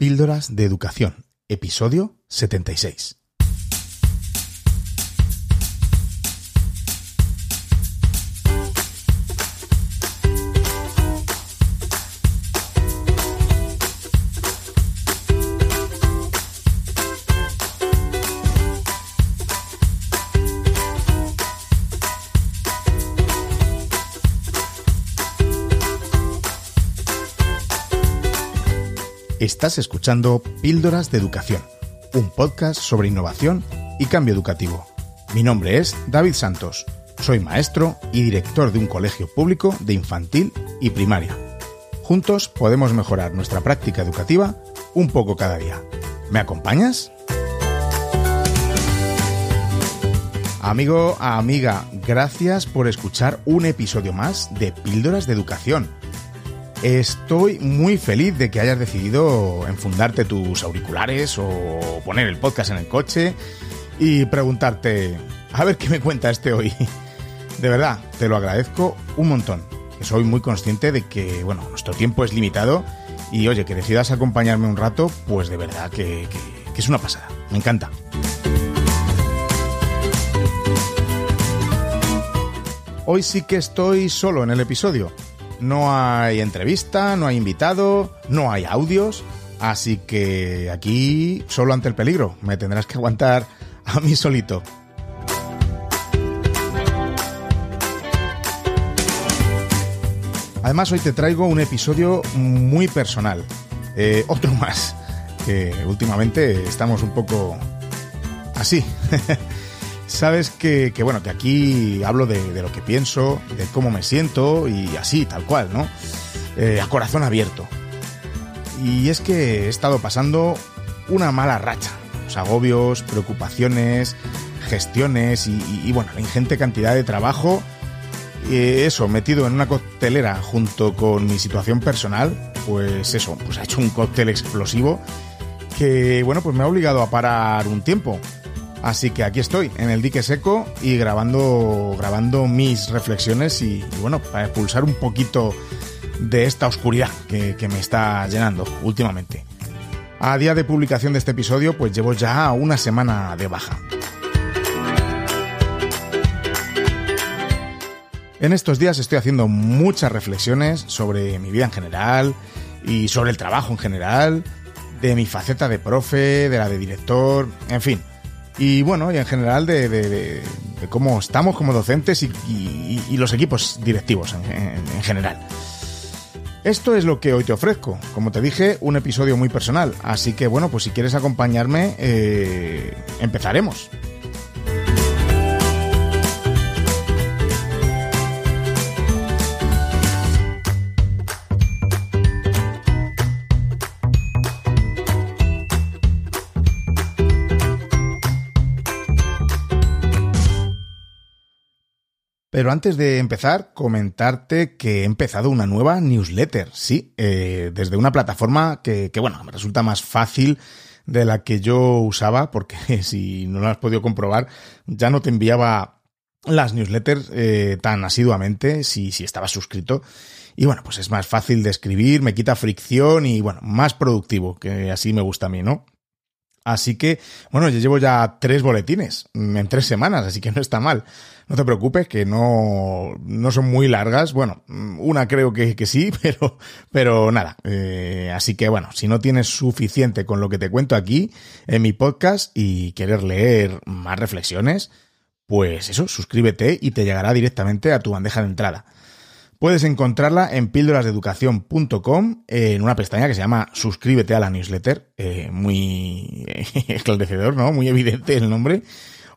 Píldoras de Educación, episodio 76. Estás escuchando Píldoras de Educación, un podcast sobre innovación y cambio educativo. Mi nombre es David Santos, soy maestro y director de un colegio público de infantil y primaria. Juntos podemos mejorar nuestra práctica educativa un poco cada día. ¿Me acompañas? Amigo, amiga, gracias por escuchar un episodio más de Píldoras de Educación Estoy muy feliz de que hayas decidido enfundarte tus auriculares o poner el podcast en el coche y preguntarte, a ver qué me cuenta este hoy. De verdad, te lo agradezco un montón. Soy muy consciente de que, bueno, nuestro tiempo es limitado y oye, que decidas acompañarme un rato, pues de verdad que, que es una pasada. Me encanta. Hoy sí que estoy solo en el episodio no hay entrevista, no hay invitado, no hay audios. Así que aquí, solo ante el peligro, me tendrás que aguantar a mí solito. Además, hoy te traigo un episodio muy personal. Eh, otro más. Que últimamente estamos un poco así. sabes que, bueno, que aquí hablo de, lo que pienso, de cómo me siento y así, tal cual, ¿no? Eh, a corazón abierto. Y es que he estado pasando una mala racha. Los agobios, preocupaciones, gestiones y, bueno, la ingente cantidad de trabajo. Eh, eso, metido en una coctelera junto con mi situación personal, pues eso, pues ha hecho un cóctel explosivo que, bueno, pues me ha obligado a parar un tiempo Así que aquí estoy, en el dique seco y grabando, grabando mis reflexiones y, bueno, para expulsar un poquito de esta oscuridad que, que, me está llenando últimamente. A día de publicación de este episodio, pues llevo ya una semana de baja. En estos días estoy haciendo muchas reflexiones sobre mi vida en general y sobre el trabajo en general, de mi faceta de profe, de la de director, en fin y bueno, y en general de, cómo estamos como docentes y, los equipos directivos en, general. Esto es lo que hoy te ofrezco. Como te dije, un episodio muy personal. Así que bueno, pues si quieres acompañarme, eh, empezaremos. Pero antes de empezar, comentarte que he empezado una nueva newsletter, sí, eh, desde una plataforma que, que, bueno, me resulta más fácil de la que yo usaba, porque si no lo has podido comprobar, ya no te enviaba las newsletters eh, tan asiduamente si, si estabas suscrito. Y bueno, pues es más fácil de escribir, me quita fricción y bueno, más productivo, que así me gusta a mí, ¿no? Así que, bueno, yo llevo ya tres boletines en tres semanas, así que no está mal. No te preocupes, que no, no son muy largas. Bueno, una creo que, que sí, pero, pero nada. Eh, así que bueno, si no tienes suficiente con lo que te cuento aquí en mi podcast y quieres leer más reflexiones, pues eso, suscríbete y te llegará directamente a tu bandeja de entrada. Puedes encontrarla en píldorasdeeducación.com en una pestaña que se llama Suscríbete a la newsletter. Eh, muy esclarecedor, ¿no? Muy evidente el nombre.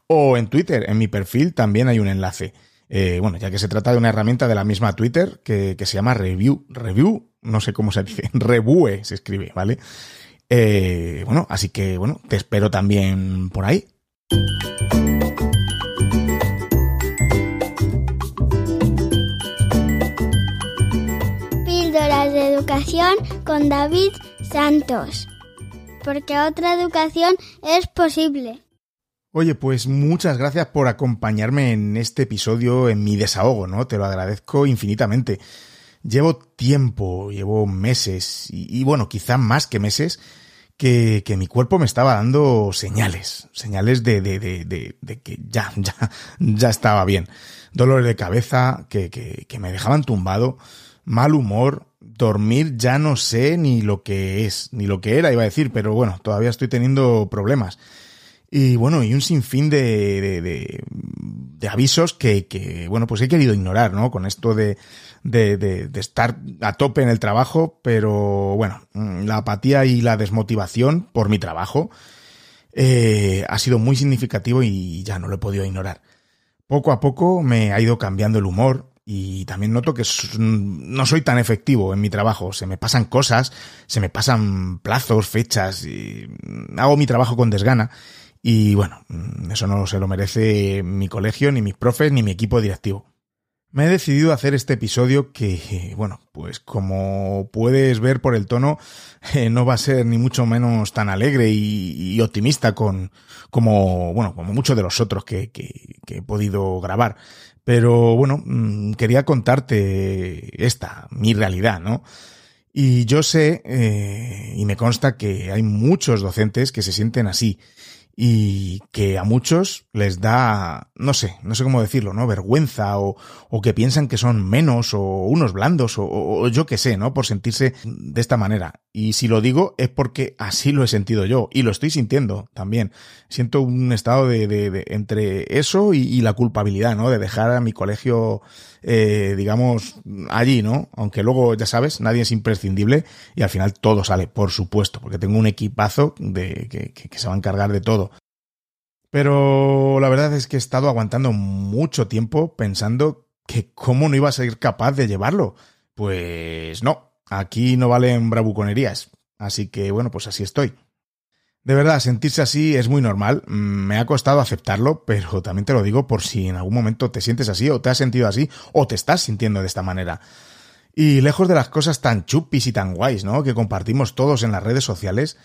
O en Twitter, en mi perfil también hay un enlace. Eh, bueno, ya que se trata de una herramienta de la misma Twitter que, se llama Review. Review, no sé cómo se dice. Revue se escribe, ¿vale? Eh, bueno, así que bueno, te espero también por ahí. De educación con David Santos. Porque otra educación es posible. Oye, pues muchas gracias por acompañarme en este episodio, en mi desahogo, ¿no? Te lo agradezco infinitamente. Llevo tiempo, llevo meses, y, bueno, quizá más que meses, que, que mi cuerpo me estaba dando señales, señales de, de, de, que ya, ya, ya estaba bien. Dolores de cabeza que, que me dejaban tumbado, mal humor, dormir ya no sé ni lo que es, ni lo que era, iba a decir, pero bueno, todavía estoy teniendo problemas. Y bueno, y un sinfín de, de, de, avisos que, que, bueno, pues he querido ignorar, ¿no? Con esto de, de, de, de, estar a tope en el trabajo, pero bueno, mm, la apatía y la desmotivación por mi trabajo eh, ha sido muy significativo y ya no lo he podido ignorar. Poco a poco me ha ido cambiando el humor, y también noto que no soy tan efectivo en mi trabajo. Se me pasan cosas, se me pasan plazos, fechas, y hago mi trabajo con desgana. Y bueno, eso no se lo merece mi colegio, ni mis profes, ni mi equipo directivo. Me he decidido hacer este episodio que, bueno, pues como puedes ver por el tono, eh, no va a ser ni mucho menos tan alegre y, optimista con, como, bueno, como muchos de los otros que he podido grabar. Pero bueno, mm, quería contarte esta, mi realidad, ¿no? Y yo sé, eh, y me consta que hay muchos docentes que se sienten así y que a muchos les da, no sé, no sé cómo decirlo, ¿no? Vergüenza o, o que piensan que son menos o unos blandos o, o yo qué sé, ¿no? Por sentirse de esta manera. Y si lo digo es porque así lo he sentido yo y lo estoy sintiendo también. Siento un estado de, de, de entre eso y, y, la culpabilidad, ¿no? De dejar a mi colegio, eh, digamos, allí, ¿no? Aunque luego, ya sabes, nadie es imprescindible y al final todo sale, por supuesto, porque tengo un equipazo de, que, que, se va a encargar de todo. Pero la verdad es que he estado aguantando mucho tiempo pensando que cómo no iba a ser capaz de llevarlo. Pues no, Aquí no valen bravuconerías. Así que bueno, pues así estoy. De verdad, sentirse así es muy normal. Mm, me ha costado aceptarlo, pero también te lo digo por si en algún momento te sientes así, o te has sentido así, o te estás sintiendo de esta manera. Y lejos de las cosas tan chupis y tan guays, ¿no? Que compartimos todos en las redes sociales,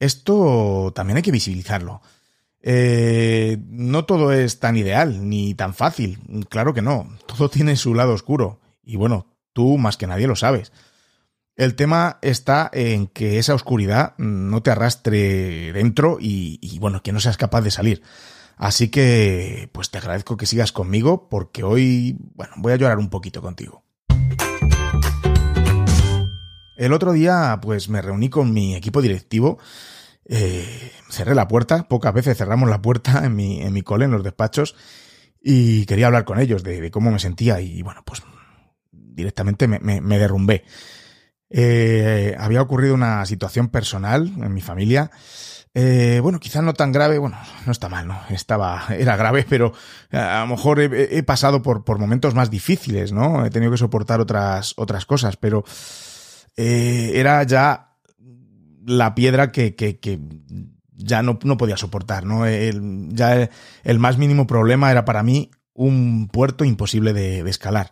esto también hay que visibilizarlo. Eh, no todo es tan ideal ni tan fácil. Claro que no. Todo tiene su lado oscuro. Y bueno, tú más que nadie lo sabes. El tema está en que esa oscuridad no te arrastre dentro y, y, bueno, que no seas capaz de salir. Así que, pues te agradezco que sigas conmigo porque hoy, bueno, voy a llorar un poquito contigo. El otro día, pues me reuní con mi equipo directivo, eh, cerré la puerta, pocas veces cerramos la puerta en mi, en mi cole, en los despachos, y quería hablar con ellos de, de cómo me sentía y bueno, pues directamente me, me, me derrumbé. Eh, había ocurrido una situación personal en mi familia. Eh, bueno, quizás no tan grave, bueno, no está mal, ¿no? Estaba, era grave, pero a lo mejor he, pasado por, momentos más difíciles, ¿no? He tenido que soportar otras, otras cosas, pero eh, era ya la piedra que, ya no, podía soportar, ¿no? El, ya el, más mínimo problema era para mí un puerto imposible de escalar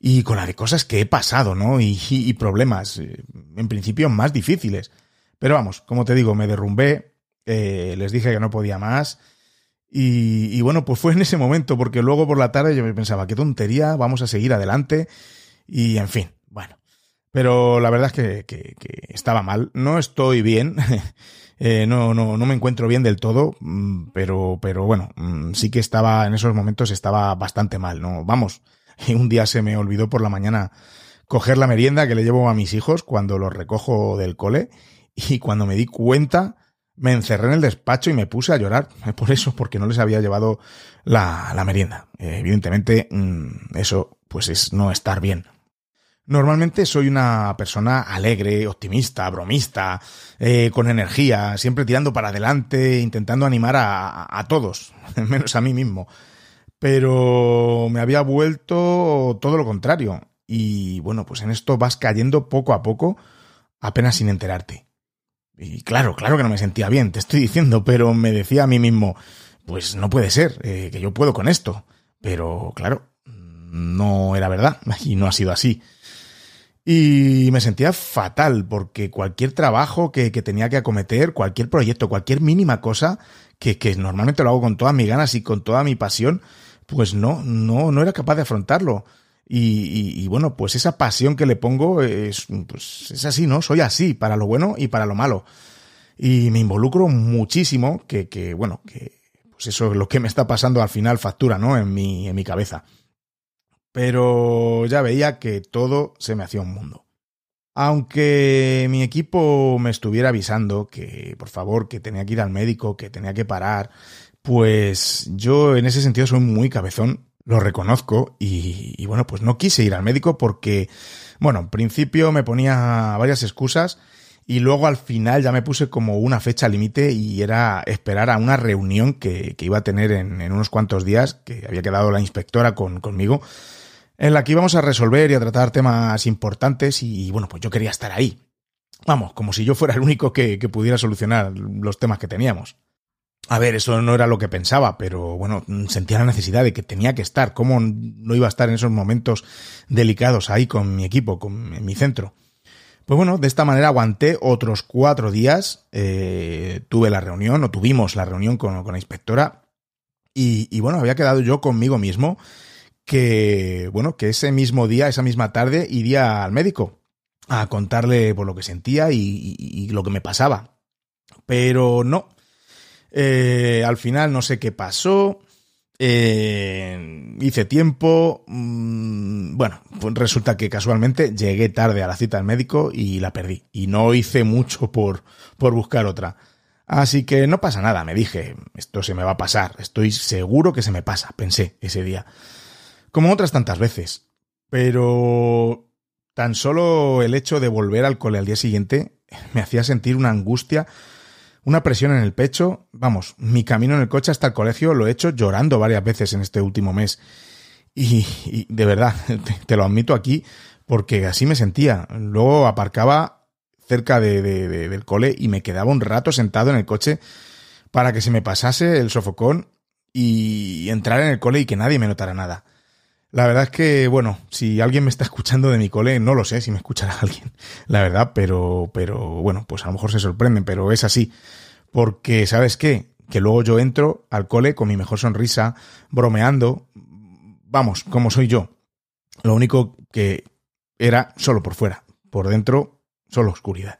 y con la de cosas que he pasado, ¿no? Y, y, problemas, eh, en principio más difíciles. Pero vamos, como te digo, me derrumbé, eh, les dije que no podía más. Y, bueno, pues fue en ese momento, porque luego por la tarde yo me pensaba, qué tontería, vamos a seguir adelante. Y en fin, bueno. Pero la verdad es que, que, que estaba mal. No estoy bien. eh, no, no, no me encuentro bien del todo. Mm, pero, pero bueno, mm, sí que estaba, en esos momentos estaba bastante mal, ¿no? Vamos y un día se me olvidó por la mañana coger la merienda que le llevo a mis hijos cuando los recojo del cole y cuando me di cuenta me encerré en el despacho y me puse a llorar por eso, porque no les había llevado la, merienda. Eh, evidentemente, mmm, eso pues es no estar bien. Normalmente soy una persona alegre, optimista, bromista, eh, con energía, siempre tirando para adelante, intentando animar a, a todos, menos a mí mismo pero me había vuelto todo lo contrario. Y bueno, pues en esto vas cayendo poco a poco, apenas sin enterarte. Y claro, claro que no me sentía bien, te estoy diciendo, pero me decía a mí mismo, pues no puede ser, eh, que yo puedo con esto. Pero claro, no era verdad, y no ha sido así. Y me sentía fatal, porque cualquier trabajo que, que tenía que acometer, cualquier proyecto, cualquier mínima cosa, que, que normalmente lo hago con todas mis ganas y con toda mi pasión, pues no, no, no era capaz de afrontarlo. Y, bueno, pues esa pasión que le pongo es, pues es así, ¿no? Soy así, para lo bueno y para lo malo. y me involucro muchísimo que, que bueno, que pues eso es lo que me está pasando al final factura, ¿no? En mi, en mi cabeza. Pero ya veía que todo se me hacía un mundo. Aunque mi equipo me estuviera avisando que, por favor, que tenía que ir al médico, que tenía que parar, pues yo en ese sentido soy muy cabezón, lo reconozco, y, bueno, pues no quise ir al médico porque, bueno, en principio me ponía varias excusas y luego al final ya me puse como una fecha límite y era esperar a una reunión que, iba a tener en, unos cuantos días, que había quedado la inspectora con, conmigo, en la que íbamos a resolver y a tratar temas importantes y bueno, pues yo quería estar ahí. Vamos, como si yo fuera el único que pudiera solucionar los temas que teníamos. A ver, eso no era lo que pensaba, pero bueno, sentía la necesidad de que tenía que estar. ¿Cómo no iba a estar en esos momentos delicados ahí con mi equipo, con mi centro? Pues bueno, de esta manera aguanté otros cuatro días, eh, tuve la reunión, o tuvimos la reunión con, la inspectora, y, bueno, había quedado yo conmigo mismo que, bueno, que ese mismo día, esa misma tarde, iría al médico a contarle por lo que sentía y lo que me pasaba. Pero no. Eh, al final no sé qué pasó. Eh, hice tiempo. Mmm, bueno, pues resulta que casualmente llegué tarde a la cita del médico y la perdí. Y no hice mucho por, por buscar otra. Así que no pasa nada, me dije, esto se me va a pasar, estoy seguro que se me pasa, pensé ese día. Como otras tantas veces. Pero tan solo el hecho de volver al cole al día siguiente me hacía sentir una angustia una presión en el pecho. Vamos, mi camino en el coche hasta el colegio lo he hecho llorando varias veces en este último mes. Y, y de verdad, te, lo admito aquí, porque así me sentía. Luego aparcaba cerca de, de, de, del cole y me quedaba un rato sentado en el coche para que se me pasase el sofocón y entrar en el cole y que nadie me notara nada. La verdad es que, bueno, si alguien me está escuchando de mi cole, no lo sé si me escuchará alguien, la verdad, pero, pero, bueno, pues a lo mejor se sorprenden, pero es así. Porque, ¿sabes qué? Que luego yo entro al cole con mi mejor sonrisa, bromeando, vamos, como soy yo. Lo único que era solo por fuera, por dentro, solo oscuridad.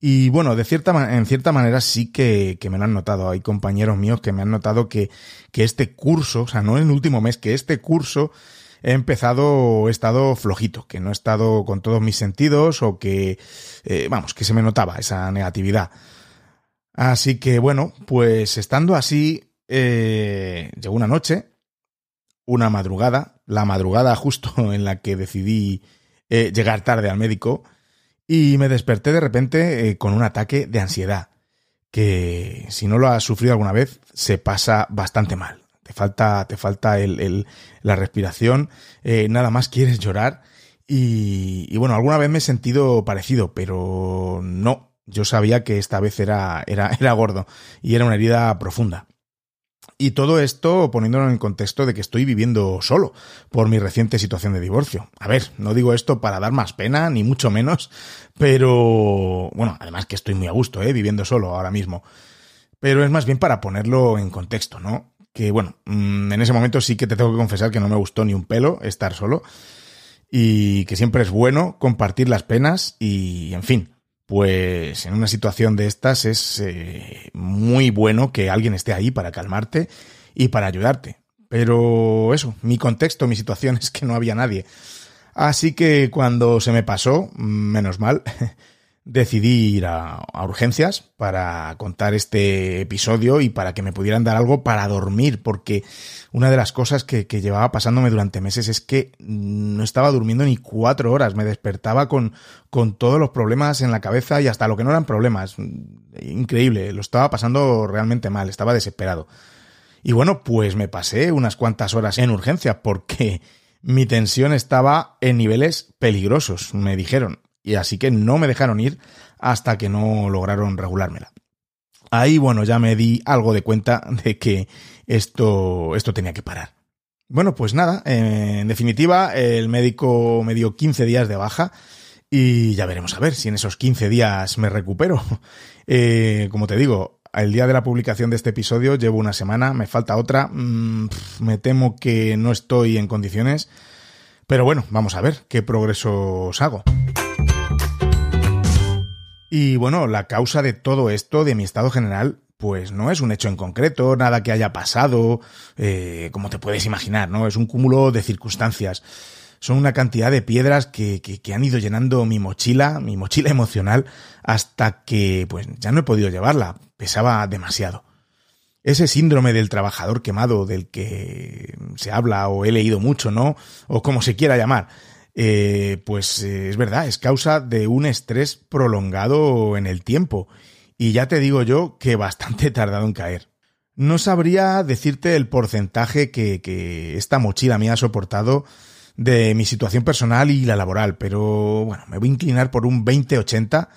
Y bueno, de cierta, en cierta manera sí que, me lo han notado. Hay compañeros míos que me han notado que, que este curso, o sea, no en el último mes, que este curso he empezado, he estado flojito, que no he estado con todos mis sentidos o que, eh, vamos, que se me notaba esa negatividad. Así que bueno, pues estando así, eh, llegó una noche, una madrugada, la madrugada justo en la que decidí eh, llegar tarde al médico, y me desperté de repente eh, con un ataque de ansiedad, que si no lo has sufrido alguna vez, se pasa bastante mal. Te falta, te falta el, el la respiración, eh, nada más quieres llorar. Y, y, bueno, alguna vez me he sentido parecido, pero no. Yo sabía que esta vez era, era, era gordo y era una herida profunda. Y todo esto poniéndolo en el contexto de que estoy viviendo solo por mi reciente situación de divorcio. A ver, no digo esto para dar más pena, ni mucho menos, pero bueno, además que estoy muy a gusto, ¿eh? Viviendo solo ahora mismo. Pero es más bien para ponerlo en contexto, ¿no? Que bueno, mm, en ese momento sí que te tengo que confesar que no me gustó ni un pelo estar solo y que siempre es bueno compartir las penas y, en fin, pues en una situación de estas es eh, muy bueno que alguien esté ahí para calmarte y para ayudarte. Pero eso, mi contexto, mi situación es que no había nadie. Así que cuando se me pasó, menos mal, decidí ir a, urgencias para contar este episodio y para que me pudieran dar algo para dormir, porque una de las cosas que, que, llevaba pasándome durante meses es que no estaba durmiendo ni cuatro horas, me despertaba con, con todos los problemas en la cabeza y hasta lo que no eran problemas. Increíble, lo estaba pasando realmente mal, estaba desesperado. Y bueno, pues me pasé unas cuantas horas en urgencias porque mi tensión estaba en niveles peligrosos, me dijeron y así que no me dejaron ir hasta que no lograron regulármela. Ahí, bueno, ya me di algo de cuenta de que esto, esto tenía que parar. Bueno, pues nada, en definitiva, el médico me dio 15 días de baja y ya veremos a ver si en esos 15 días me recupero. Eh, como te digo, el día de la publicación de este episodio llevo una semana, me falta otra, mmm, me temo que no estoy en condiciones, pero bueno, vamos a ver qué progresos hago. Y bueno, la causa de todo esto, de mi estado general, pues no es un hecho en concreto, nada que haya pasado, eh, como te puedes imaginar, ¿no? Es un cúmulo de circunstancias. Son una cantidad de piedras que, que, que, han ido llenando mi mochila, mi mochila emocional, hasta que pues ya no he podido llevarla. Pesaba demasiado. Ese síndrome del trabajador quemado del que se habla o he leído mucho, ¿no? O como se quiera llamar. Eh, pues eh, es verdad, es causa de un estrés prolongado en el tiempo y ya te digo yo que bastante tardado en caer. No sabría decirte el porcentaje que, que esta mochila me ha soportado de mi situación personal y la laboral, pero bueno, me voy a inclinar por un 20-80,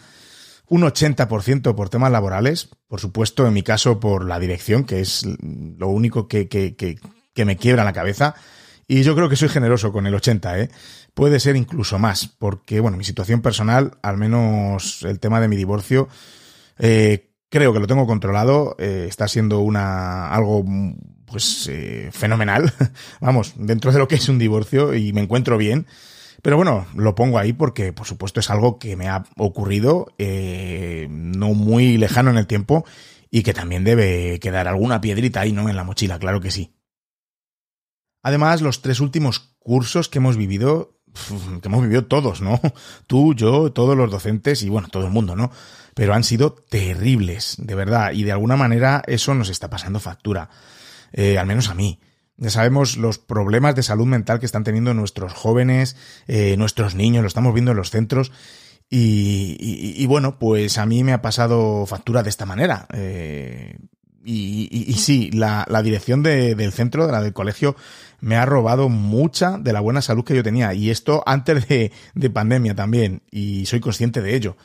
un 80% por temas laborales, por supuesto en mi caso por la dirección, que es lo único que, que, que, me quiebra la cabeza, y yo creo que soy generoso con el 80, ¿eh? Puede ser incluso más, porque bueno, mi situación personal, al menos el tema de mi divorcio, eh, creo que lo tengo controlado, eh, está siendo una algo pues eh, fenomenal, vamos, dentro de lo que es un divorcio y me encuentro bien. Pero bueno, lo pongo ahí porque, por supuesto, es algo que me ha ocurrido no muy lejano en el tiempo y que también debe quedar alguna piedrita ahí, ¿no? En la mochila, claro que sí. Además, los tres últimos cursos que hemos vivido, que hemos vivido todos, ¿no? Tú, yo, todos los docentes y bueno, todo el mundo, ¿no? pero han sido terribles, de verdad, y de alguna manera eso nos está pasando factura, eh, al menos a mí. Ya sabemos los problemas de salud mental que están teniendo nuestros jóvenes, eh, nuestros niños, lo estamos viendo en los centros. Y, bueno, pues a mí me ha pasado factura de esta manera. Eh, y, sí, la, dirección de, del centro, de la del colegio, me ha robado mucha de la buena salud que yo tenía. Y esto antes de, de pandemia también. Y soy consciente de ello.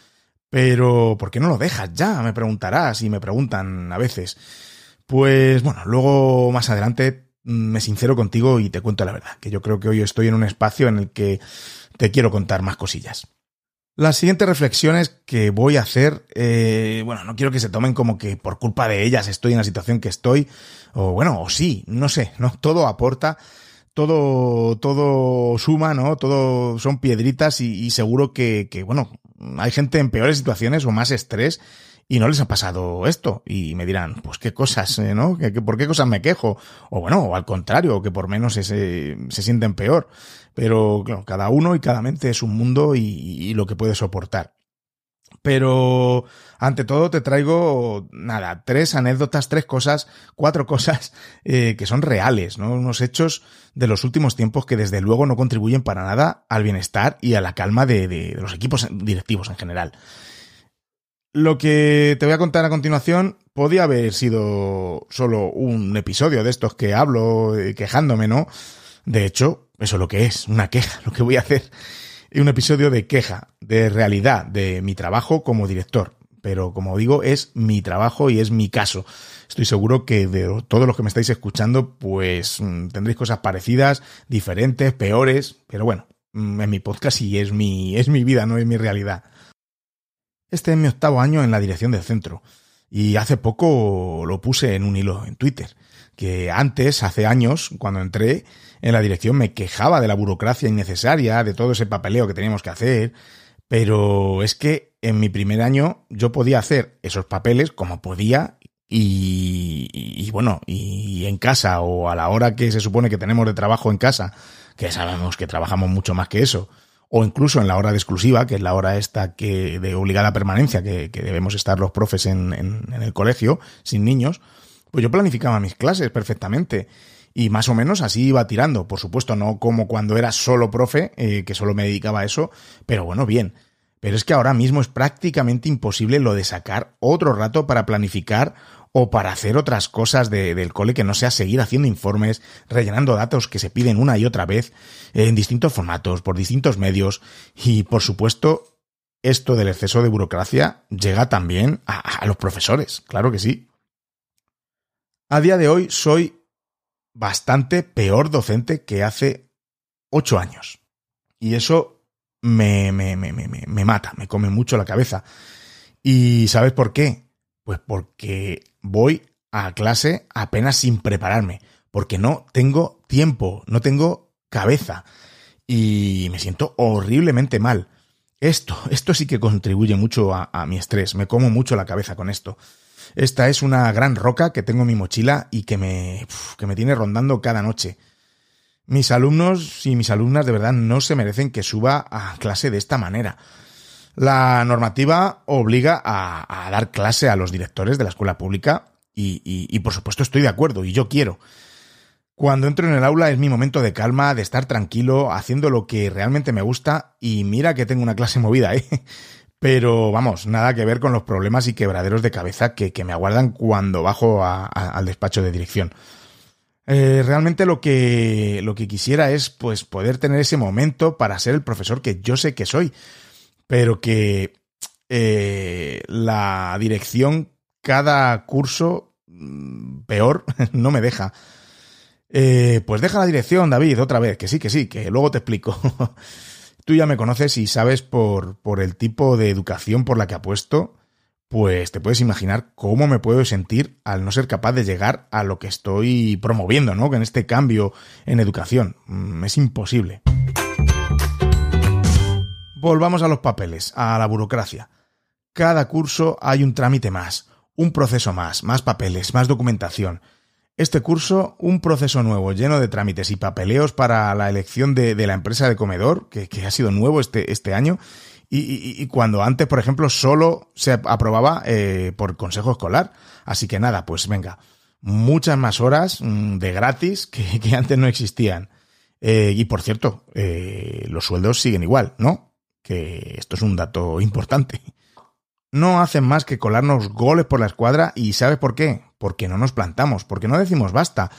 Pero, ¿por qué no lo dejas ya? Me preguntarás y me preguntan a veces. Pues bueno, luego más adelante me sincero contigo y te cuento la verdad, que yo creo que hoy estoy en un espacio en el que te quiero contar más cosillas. Las siguientes reflexiones que voy a hacer, eh, bueno, no quiero que se tomen como que por culpa de ellas estoy en la situación que estoy, o bueno, o sí, no sé, no, todo aporta, todo, todo suma, ¿no? Todo son piedritas y, y seguro que, que, bueno, hay gente en peores situaciones o más estrés y no les ha pasado esto. Y me dirán, pues qué cosas, eh, ¿no? ¿Por qué cosas me quejo? O bueno, o al contrario, que por menos se, se sienten peor. Pero claro, cada uno y cada mente es un mundo y, lo que puede soportar. Pero ante todo te traigo, nada, tres anécdotas, tres cosas, cuatro cosas eh, que son reales, ¿no? Unos hechos de los últimos tiempos que desde luego no contribuyen para nada al bienestar y a la calma de los equipos directivos en general. Lo que te voy a contar a continuación podía haber sido solo un episodio de estos que hablo eh, quejándome, ¿no? De hecho, eso es lo que es, una queja, lo que voy a hacer un episodio de queja, de realidad, de mi trabajo como director. Pero como digo, es mi trabajo y es mi caso. Estoy seguro que de todos los que me estáis escuchando, pues mm, tendréis cosas parecidas, diferentes, peores, pero bueno, mm, es mi podcast y es mi, es mi vida, no es mi realidad. Este es mi octavo año en la dirección del centro y hace poco lo puse en un hilo en Twitter, que antes, hace años, cuando entré, en la dirección me quejaba de la burocracia innecesaria, de todo ese papeleo que teníamos que hacer, pero es que en mi primer año yo podía hacer esos papeles como podía y, bueno, y en casa o a la hora que se supone que tenemos de trabajo en casa, que sabemos que trabajamos mucho más que eso, o incluso en la hora de exclusiva, que es la hora esta que de obligada permanencia que, que debemos estar los profes en, en, en el colegio, sin niños, pues yo planificaba mis clases perfectamente y más o menos así iba tirando. Por supuesto, no como cuando era solo profe, eh, que solo me dedicaba a eso, pero bueno, bien. Pero es que ahora mismo es prácticamente imposible lo de sacar otro rato para planificar o para hacer otras cosas de, del cole que no sea seguir haciendo informes, rellenando datos que se piden una y otra vez en distintos formatos, por distintos medios y por supuesto esto del exceso de burocracia llega también a, a los profesores, claro que sí. A día de hoy soy bastante peor docente que hace ocho años. Y eso me, me, me, me, mata, me come mucho la cabeza. ¿Y sabes por qué? Pues porque voy a clase apenas sin prepararme, porque no tengo tiempo, no tengo cabeza y me siento horriblemente mal. Esto, esto sí que contribuye mucho a, mi estrés, me como mucho la cabeza con esto. Esta es una gran roca que tengo en mi mochila y que me, que me tiene rondando cada noche. Mis alumnos y mis alumnas de verdad no se merecen que suba a clase de esta manera. La normativa obliga a, dar clase a los directores de la escuela pública y, y, por supuesto estoy de acuerdo y yo quiero. Cuando entro en el aula es mi momento de calma, de estar tranquilo, haciendo lo que realmente me gusta y mira que tengo una clase movida, ¿eh? Pero vamos, nada que ver con los problemas y quebraderos de cabeza que, me aguardan cuando bajo al despacho de dirección. Eh, realmente lo que, lo que quisiera es pues poder tener ese momento para ser el profesor que yo sé que soy, pero que eh, la dirección cada curso mm, peor no me deja. Eh, pues deja la dirección, David, otra vez, que sí, que sí, que luego te explico. Tú ya me conoces y sabes por, por el tipo de educación por la que apuesto, pues te puedes imaginar cómo me puedo sentir al no ser capaz de llegar a lo que estoy promoviendo, ¿no? En este cambio en educación. Mm, es imposible. Volvamos a los papeles, a la burocracia. Cada curso hay un trámite más, un proceso más, más papeles, más documentación. Este curso, un proceso nuevo, lleno de trámites y papeleos para la elección de, la empresa de comedor, que, ha sido nuevo este, este año, y, cuando antes, por ejemplo, solo se aprobaba eh, por consejo escolar. Así que nada, pues venga, muchas más horas mm, de gratis que, antes no existían. Eh, y por cierto, eh, los sueldos siguen igual, ¿no? Que esto es un dato importante. No hacen más que colarnos goles por la escuadra y ¿sabes por qué? Porque no nos plantamos, porque no decimos basta.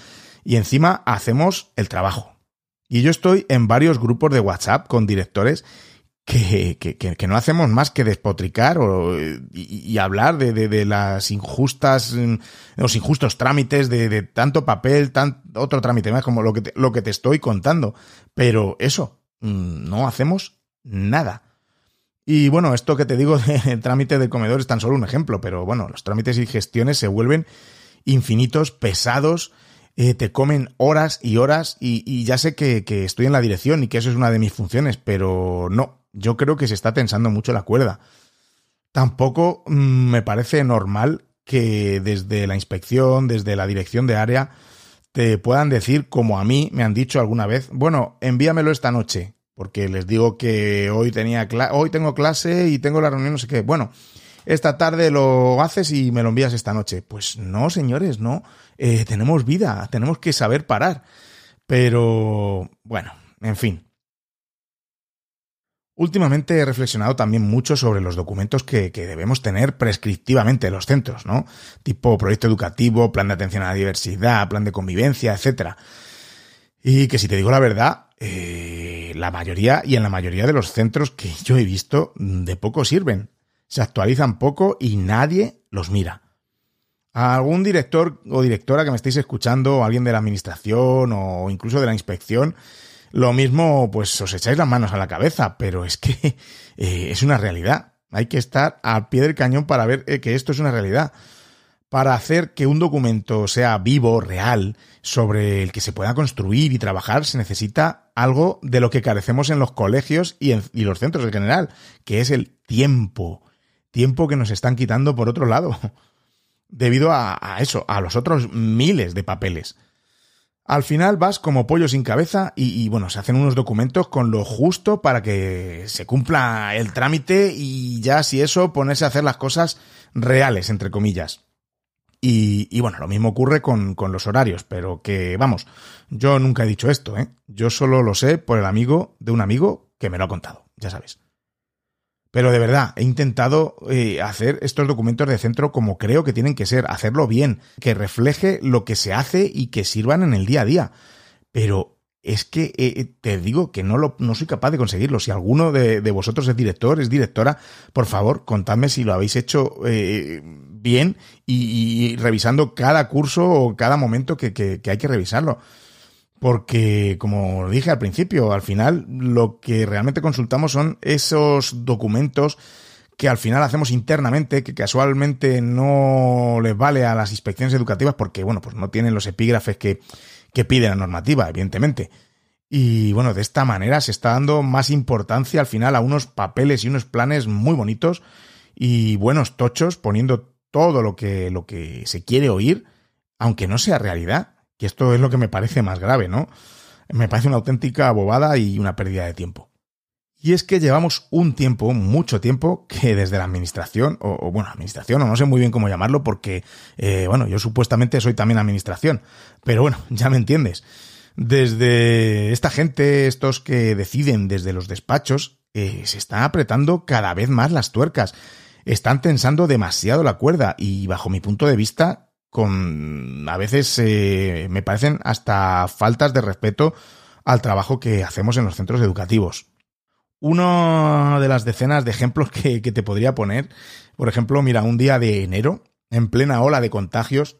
Y encima hacemos el trabajo. Y yo estoy en varios grupos de WhatsApp con directores que, que, que, no hacemos más que despotricar o, y, hablar de, de, las injustas, los injustos trámites de, tanto papel, tan, otro trámite más como lo que, te, lo que te estoy contando. Pero eso, mm, no hacemos nada. Y bueno, esto que te digo de trámite de comedor es tan solo un ejemplo, pero bueno, los trámites y gestiones se vuelven infinitos, pesados, eh, te comen horas y horas y, ya sé que, que, estoy en la dirección y que eso es una de mis funciones, pero no, yo creo que se está tensando mucho la cuerda. Tampoco mm, me parece normal que desde la inspección, desde la dirección de área, te puedan decir, como a mí me han dicho alguna vez, bueno, envíamelo esta noche, porque les digo que hoy tenía hoy tengo clase y tengo la reunión, no sé qué. Bueno, esta tarde lo haces y me lo envías esta noche. Pues no, señores, no. Eh, tenemos vida, tenemos que saber parar. Pero, bueno, en fin. Últimamente he reflexionado también mucho sobre los documentos que, debemos tener prescriptivamente en los centros, ¿no? Tipo proyecto educativo, plan de atención a la diversidad, plan de convivencia, etcétera. Y que si te digo la verdad, eh, la mayoría y en la mayoría de los centros que yo he visto, de poco sirven. Se actualizan poco y nadie los mira. A algún director o directora que me estéis escuchando, o alguien de la administración o incluso de la inspección, lo mismo, pues os echáis las manos a la cabeza, pero es que eh, es una realidad. Hay que estar al pie del cañón para ver eh, que esto es una realidad. Para hacer que un documento sea vivo, real, sobre el que se pueda construir y trabajar, se necesita algo de lo que carecemos en los colegios y, en, los centros en general, que es el tiempo. Tiempo que nos están quitando por otro lado. Debido a eso, a los otros miles de papeles. Al final vas como pollo sin cabeza y, bueno, se hacen unos documentos con lo justo para que se cumpla el trámite y ya si eso ponerse a hacer las cosas reales, entre comillas. Y, y bueno, lo mismo ocurre con, con, los horarios, pero que vamos, yo nunca he dicho esto, ¿eh? Yo solo lo sé por el amigo de un amigo que me lo ha contado, ya sabes. Pero de verdad, he intentado eh, hacer estos documentos de centro como creo que tienen que ser, hacerlo bien, que refleje lo que se hace y que sirvan en el día a día. Pero es que eh, te digo que no, lo, no soy capaz de conseguirlo. Si alguno de, vosotros es director, es directora, por favor, contadme si lo habéis hecho eh, bien y, revisando cada curso o cada momento que, que hay que revisarlo. Porque, como dije al principio, al final lo que realmente consultamos son esos documentos que al final hacemos internamente, que casualmente no les vale a las inspecciones educativas porque, bueno, pues no tienen los epígrafes que, que pide la normativa, evidentemente. Y bueno, de esta manera se está dando más importancia al final a unos papeles y unos planes muy bonitos y buenos tochos, poniendo todo lo que, lo que se quiere oír, aunque no sea realidad. Que esto es lo que me parece más grave, ¿no? Me parece una auténtica bobada y una pérdida de tiempo. Y es que llevamos un tiempo, mucho tiempo, que desde la administración, o, bueno, administración, o no sé muy bien cómo llamarlo, porque, eh, bueno, yo supuestamente soy también administración, pero bueno, ya me entiendes. Desde esta gente, estos que deciden desde los despachos, eh, se están apretando cada vez más las tuercas, están tensando demasiado la cuerda y bajo mi punto de vista, con a veces eh, me parecen hasta faltas de respeto al trabajo que hacemos en los centros educativos. Una de las decenas de ejemplos que, te podría poner, por ejemplo, mira, un día de enero, en plena ola de contagios,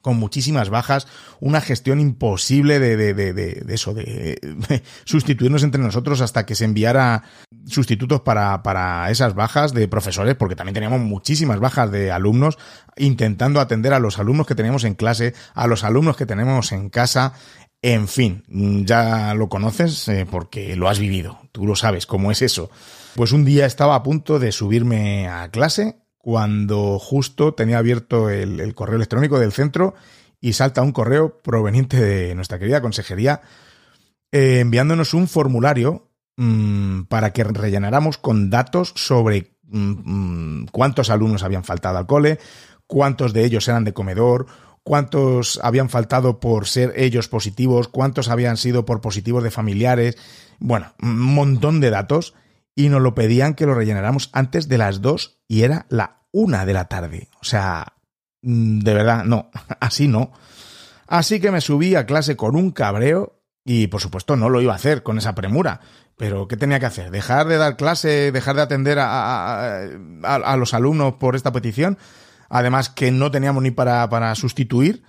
con muchísimas bajas, una gestión imposible de, de, de, de eso, de, sustituirnos entre nosotros hasta que se enviara sustitutos para, para esas bajas de profesores, porque también teníamos muchísimas bajas de alumnos, intentando atender a los alumnos que teníamos en clase, a los alumnos que tenemos en casa, en fin, ya lo conoces eh, porque lo has vivido, tú lo sabes cómo es eso. Pues un día estaba a punto de subirme a clase cuando justo tenía abierto el, correo electrónico del centro y salta un correo proveniente de nuestra querida consejería eh, enviándonos un formulario mm, para que rellenáramos con datos sobre mm, mm, cuántos alumnos habían faltado al cole, cuántos de ellos eran de comedor, cuántos habían faltado por ser ellos positivos, cuántos habían sido por positivos de familiares, bueno, un montón de datos y nos lo pedían que lo rellenáramos antes de las dos y era la una de la tarde. O sea, mm, de verdad, no, así no. Así que me subí a clase con un cabreo y por supuesto no lo iba a hacer con esa premura. Pero ¿qué tenía que hacer? ¿Dejar de dar clase? ¿Dejar de atender a, a los alumnos por esta petición? además que no teníamos ni para, para sustituir,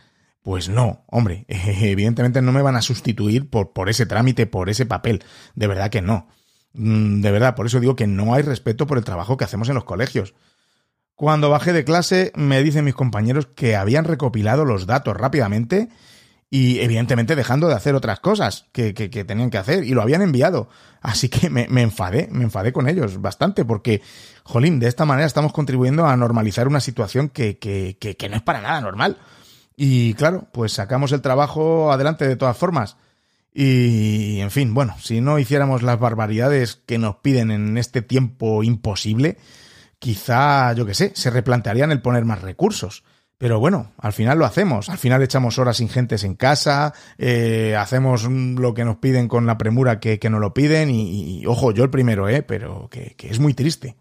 pues no, hombre, evidentemente no me van a sustituir por, por ese trámite, por ese papel, de verdad que no. Mm, de verdad, por eso digo que no hay respeto por el trabajo que hacemos en los colegios. Cuando bajé de clase, me dicen mis compañeros que habían recopilado los datos rápidamente y evidentemente dejando de hacer otras cosas que, que, tenían que hacer y lo habían enviado. Así que me, enfadé, me enfadé con ellos bastante porque, jolín, de esta manera estamos contribuyendo a normalizar una situación que, que no es para nada normal. Y claro, pues sacamos el trabajo adelante de todas formas. Y, en fin, bueno, si no hiciéramos las barbaridades que nos piden en este tiempo imposible, quizá, yo qué sé, se replantearían el poner más recursos. Pero bueno, al final lo hacemos. Al final echamos horas ingentes en casa, eh, hacemos lo que nos piden con la premura que, que nos lo piden y, ojo, yo el primero, ¿eh? Pero que, es muy triste.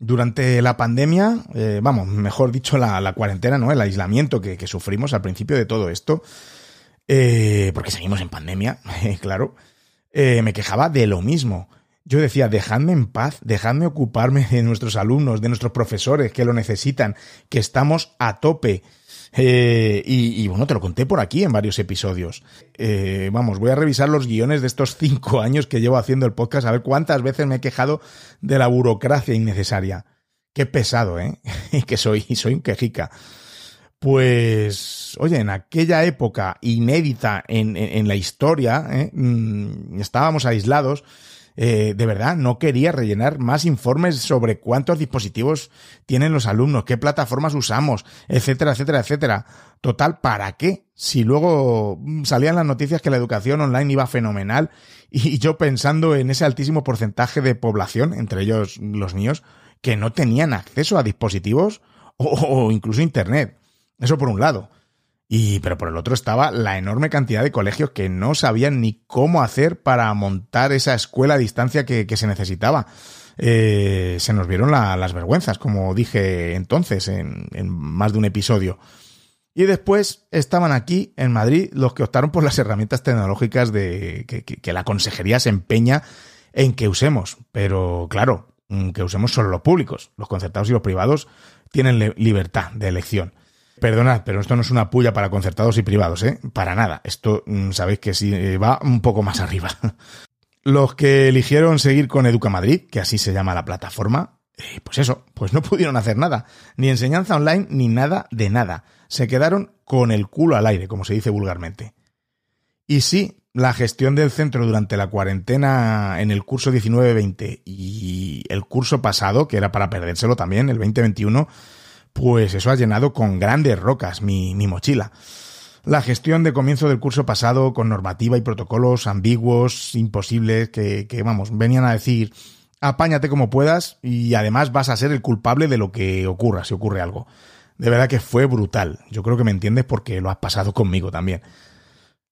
Durante la pandemia, eh, vamos, mejor dicho, la, cuarentena, ¿no? El aislamiento que, que, sufrimos al principio de todo esto, eh, porque seguimos en pandemia, claro, me quejaba de lo mismo yo decía, dejadme en paz, dejadme ocuparme de nuestros alumnos, de nuestros profesores que lo necesitan, que estamos a tope. Eh, y, bueno, te lo conté por aquí en varios episodios. Eh, vamos, voy a revisar los guiones de estos cinco años que llevo haciendo el podcast, a ver cuántas veces me he quejado de la burocracia innecesaria. Qué pesado, ¿eh? que soy, soy un quejica. Pues, oye, en aquella época inédita en, en, la historia, ¿eh? Mm, estábamos aislados eh, de verdad no quería rellenar más informes sobre cuántos dispositivos tienen los alumnos, qué plataformas usamos, etcétera, etcétera, etcétera. Total, ¿para qué? Si luego mm, salían las noticias que la educación online iba fenomenal y yo pensando en ese altísimo porcentaje de población, entre ellos los míos, que no tenían acceso a dispositivos o, incluso Internet. Eso por un lado. Y, pero por el otro estaba la enorme cantidad de colegios que no sabían ni cómo hacer para montar esa escuela a distancia que, se necesitaba. Eh, se nos vieron las vergüenzas, como dije entonces en, más de un episodio. Y después estaban aquí en Madrid los que optaron por las herramientas tecnológicas de que, que la consejería se empeña en que usemos. Pero claro, mm, que usemos solo los públicos. Los concertados y los privados tienen libertad de elección. Perdonad, pero esto no es una puya para concertados y privados, ¿eh? Para nada. Esto mm, sabéis que sí eh, va un poco más arriba. Los que eligieron seguir con Educa Madrid, que así se llama la plataforma, eh, pues eso, pues no pudieron hacer nada. Ni enseñanza online, ni nada de nada. Se quedaron con el culo al aire, como se dice vulgarmente. Y sí, la gestión del centro durante la cuarentena en el curso 19-20 y el curso pasado, que era para perdérselo también, el 2021, pues eso ha llenado con grandes rocas mi, mochila. La gestión de comienzo del curso pasado con normativa y protocolos ambiguos, imposibles, que, que vamos, venían a decir apáñate como puedas y además vas a ser el culpable de lo que ocurra, si ocurre algo. De verdad que fue brutal. Yo creo que me entiendes porque lo has pasado conmigo también.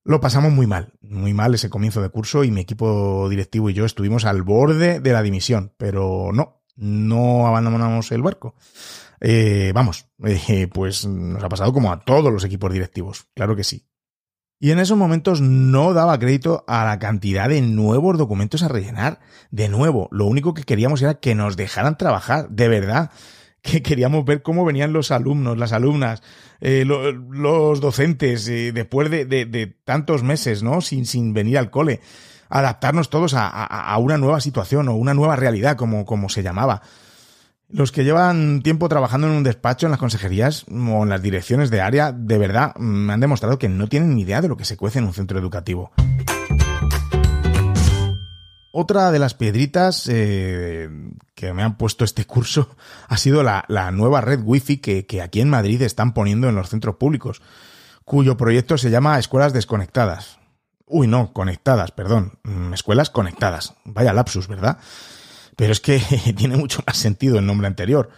Lo pasamos muy mal, muy mal ese comienzo de curso y mi equipo directivo y yo estuvimos al borde de la dimisión, pero no, no abandonamos el barco. Eh, vamos, eh, pues nos ha pasado como a todos los equipos directivos, claro que sí. Y en esos momentos no daba crédito a la cantidad de nuevos documentos a rellenar. De nuevo, lo único que queríamos era que nos dejaran trabajar, de verdad. Que queríamos ver cómo venían los alumnos, las alumnas, eh, los docentes, eh, después de, tantos meses, ¿no? Sin, sin venir al cole. Adaptarnos todos a, a, a, una nueva situación o una nueva realidad, como, como se llamaba. Los que llevan tiempo trabajando en un despacho en las consejerías o en las direcciones de área, de verdad, me han demostrado que no tienen ni idea de lo que se cuece en un centro educativo. Otra de las piedritas eh, que me han puesto este curso ha sido la, la nueva red wifi que, que aquí en Madrid están poniendo en los centros públicos, cuyo proyecto se llama Escuelas Desconectadas. Uy, no, conectadas, perdón. Mm, escuelas conectadas. Vaya lapsus, ¿verdad? Pero es que tiene mucho más sentido el nombre anterior.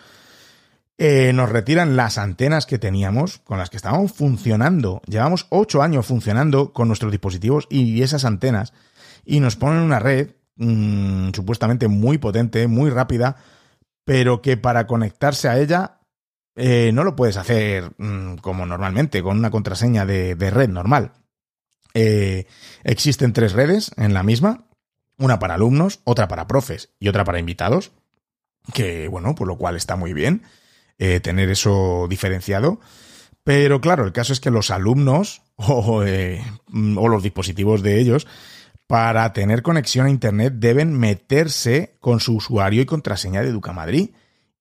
Eh, nos retiran las antenas que teníamos, con las que estábamos funcionando. Llevamos ocho años funcionando con nuestros dispositivos y esas antenas. Y nos ponen una red mmm, supuestamente muy potente, muy rápida, pero que para conectarse a ella eh, no lo puedes hacer mmm, como normalmente, con una contraseña de, de red normal. Eh, existen tres redes en la misma, una para alumnos, otra para profes y otra para invitados, que bueno, por lo cual está muy bien eh, tener eso diferenciado. Pero claro, el caso es que los alumnos o, eh, o los dispositivos de ellos, para tener conexión a Internet, deben meterse con su usuario y contraseña de Educamadrid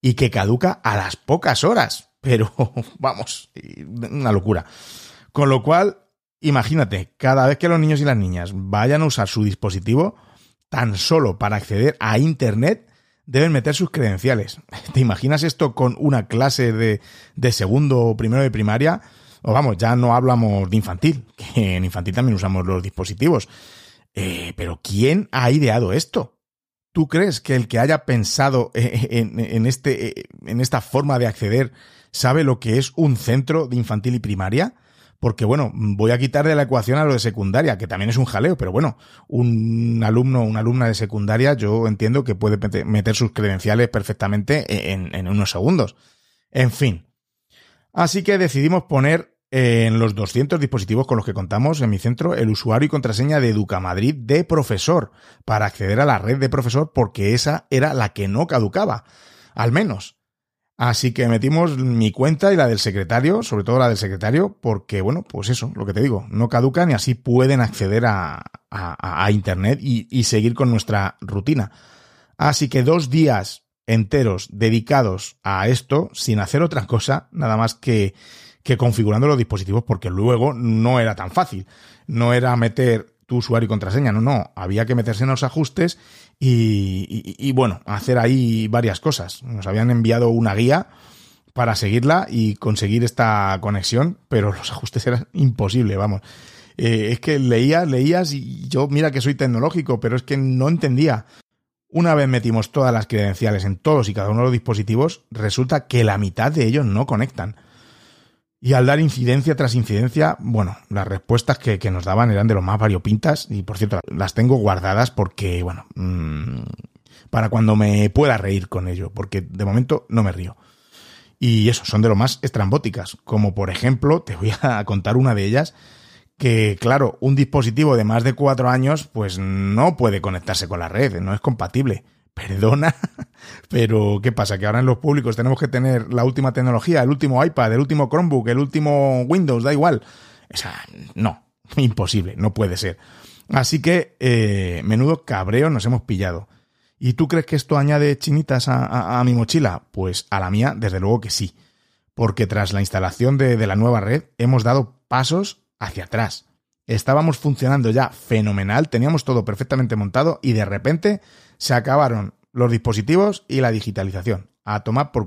y que caduca a las pocas horas. Pero vamos, una locura. Con lo cual, imagínate, cada vez que los niños y las niñas vayan a usar su dispositivo, tan solo para acceder a Internet deben meter sus credenciales. ¿Te imaginas esto con una clase de, de segundo o primero de primaria? O vamos, ya no hablamos de infantil, que en infantil también usamos los dispositivos. Eh, pero ¿quién ha ideado esto? ¿Tú crees que el que haya pensado en, en, este, en esta forma de acceder sabe lo que es un centro de infantil y primaria? Porque bueno, voy a quitar de la ecuación a lo de secundaria, que también es un jaleo, pero bueno, un alumno o una alumna de secundaria yo entiendo que puede meter sus credenciales perfectamente en, en unos segundos. En fin. Así que decidimos poner en los 200 dispositivos con los que contamos en mi centro el usuario y contraseña de Educamadrid de profesor para acceder a la red de profesor porque esa era la que no caducaba. Al menos. Así que metimos mi cuenta y la del secretario, sobre todo la del secretario, porque, bueno, pues eso, lo que te digo, no caducan y así pueden acceder a, a, a Internet y, y, seguir con nuestra rutina. Así que dos días enteros dedicados a esto, sin hacer otra cosa, nada más que, que configurando los dispositivos, porque luego no era tan fácil. No era meter tu usuario y contraseña, no, no, había que meterse en los ajustes y, bueno, hacer ahí varias cosas. Nos habían enviado una guía para seguirla y conseguir esta conexión, pero los ajustes eran imposibles, vamos. Eh, es que leías, leías y yo, mira que soy tecnológico, pero es que no entendía. Una vez metimos todas las credenciales en todos y cada uno de los dispositivos, resulta que la mitad de ellos no conectan. Y al dar incidencia tras incidencia, bueno, las respuestas que, que, nos daban eran de lo más variopintas y por cierto, las tengo guardadas porque, bueno, mmm, para cuando me pueda reír con ello, porque de momento no me río. Y eso, son de lo más estrambóticas, como por ejemplo, te voy a contar una de ellas, que claro, un dispositivo de más de cuatro años, pues no puede conectarse con la red, no es compatible perdona, pero ¿qué pasa? Que ahora en los públicos tenemos que tener la última tecnología, el último iPad, el último Chromebook, el último Windows, da igual. O sea, no, imposible, no puede ser. Así que, eh, menudo cabreo nos hemos pillado. ¿Y tú crees que esto añade chinitas a, mi mochila? Pues a la mía, desde luego que sí. Porque tras la instalación de la nueva red hemos dado pasos hacia atrás. estábamos funcionando ya fenomenal, teníamos todo perfectamente montado y de repente se acabaron los dispositivos y la digitalización. A tomar por...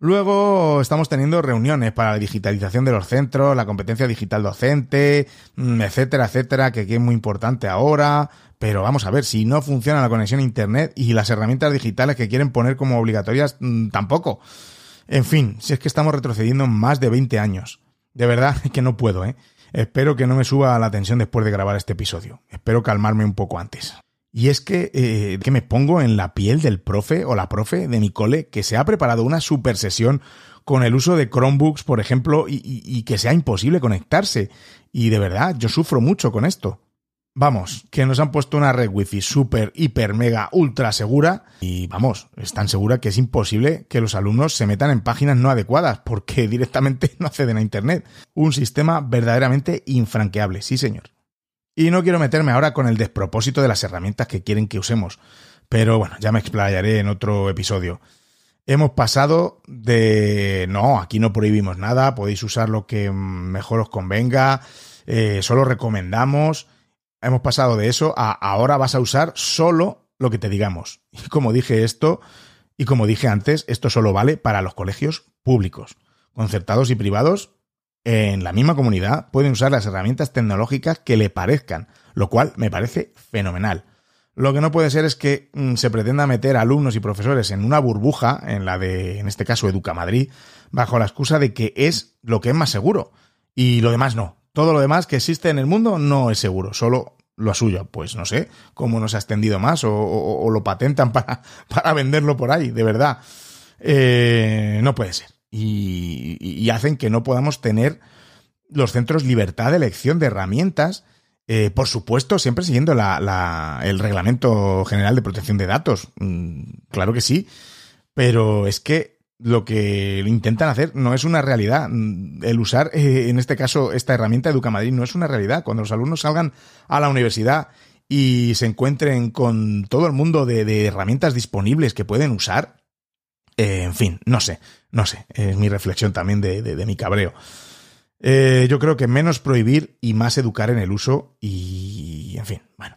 Luego estamos teniendo reuniones para la digitalización de los centros, la competencia digital docente, mm, etcétera, etcétera, que es muy importante ahora. Pero vamos a ver, si no funciona la conexión a Internet y las herramientas digitales que quieren poner como obligatorias, mm, tampoco. En fin, si es que estamos retrocediendo más de 20 años. De verdad que no puedo, ¿eh? Espero que no me suba la tensión después de grabar este episodio. Espero calmarme un poco antes. Y es que, eh, que me pongo en la piel del profe o la profe de mi cole que se ha preparado una super sesión con el uso de Chromebooks, por ejemplo, y, y que sea imposible conectarse. Y de verdad, yo sufro mucho con esto. Vamos, que nos han puesto una red wifi super, hiper, mega, ultra segura y vamos, es tan segura que es imposible que los alumnos se metan en páginas no adecuadas porque directamente no acceden a Internet. Un sistema verdaderamente infranqueable, sí señor. Y no quiero meterme ahora con el despropósito de las herramientas que quieren que usemos, pero bueno, ya me explayaré en otro episodio. Hemos pasado de no, aquí no prohibimos nada, podéis usar lo que mejor os convenga, eh, solo recomendamos hemos pasado de eso a ahora vas a usar solo lo que te digamos. Y como dije esto, y como dije antes, esto solo vale para los colegios públicos. Concertados y privados en la misma comunidad pueden usar las herramientas tecnológicas que le parezcan, lo cual me parece fenomenal. Lo que no puede ser es que mm, se pretenda meter alumnos y profesores en una burbuja, en la de, en este caso, Educa Madrid, bajo la excusa de que es lo que es más seguro. Y lo demás no. Todo lo demás que existe en el mundo no es seguro, solo lo suyo. Pues no sé cómo no se ha extendido más o, lo patentan para, para, venderlo por ahí, de verdad. Eh, no puede ser. Y, hacen que no podamos tener los centros libertad de elección de herramientas. Eh, por supuesto, siempre siguiendo la, el Reglamento General de Protección de Datos. Mm, claro que sí. Pero es que lo que intentan hacer no es una realidad. El usar, eh, en este caso, esta herramienta Educa Madrid no es una realidad. Cuando los alumnos salgan a la universidad y se encuentren con todo el mundo de, herramientas disponibles que pueden usar, eh, en fin, no sé, no sé. Es mi reflexión también de, mi cabreo. Eh, yo creo que menos prohibir y más educar en el uso y, en fin, bueno.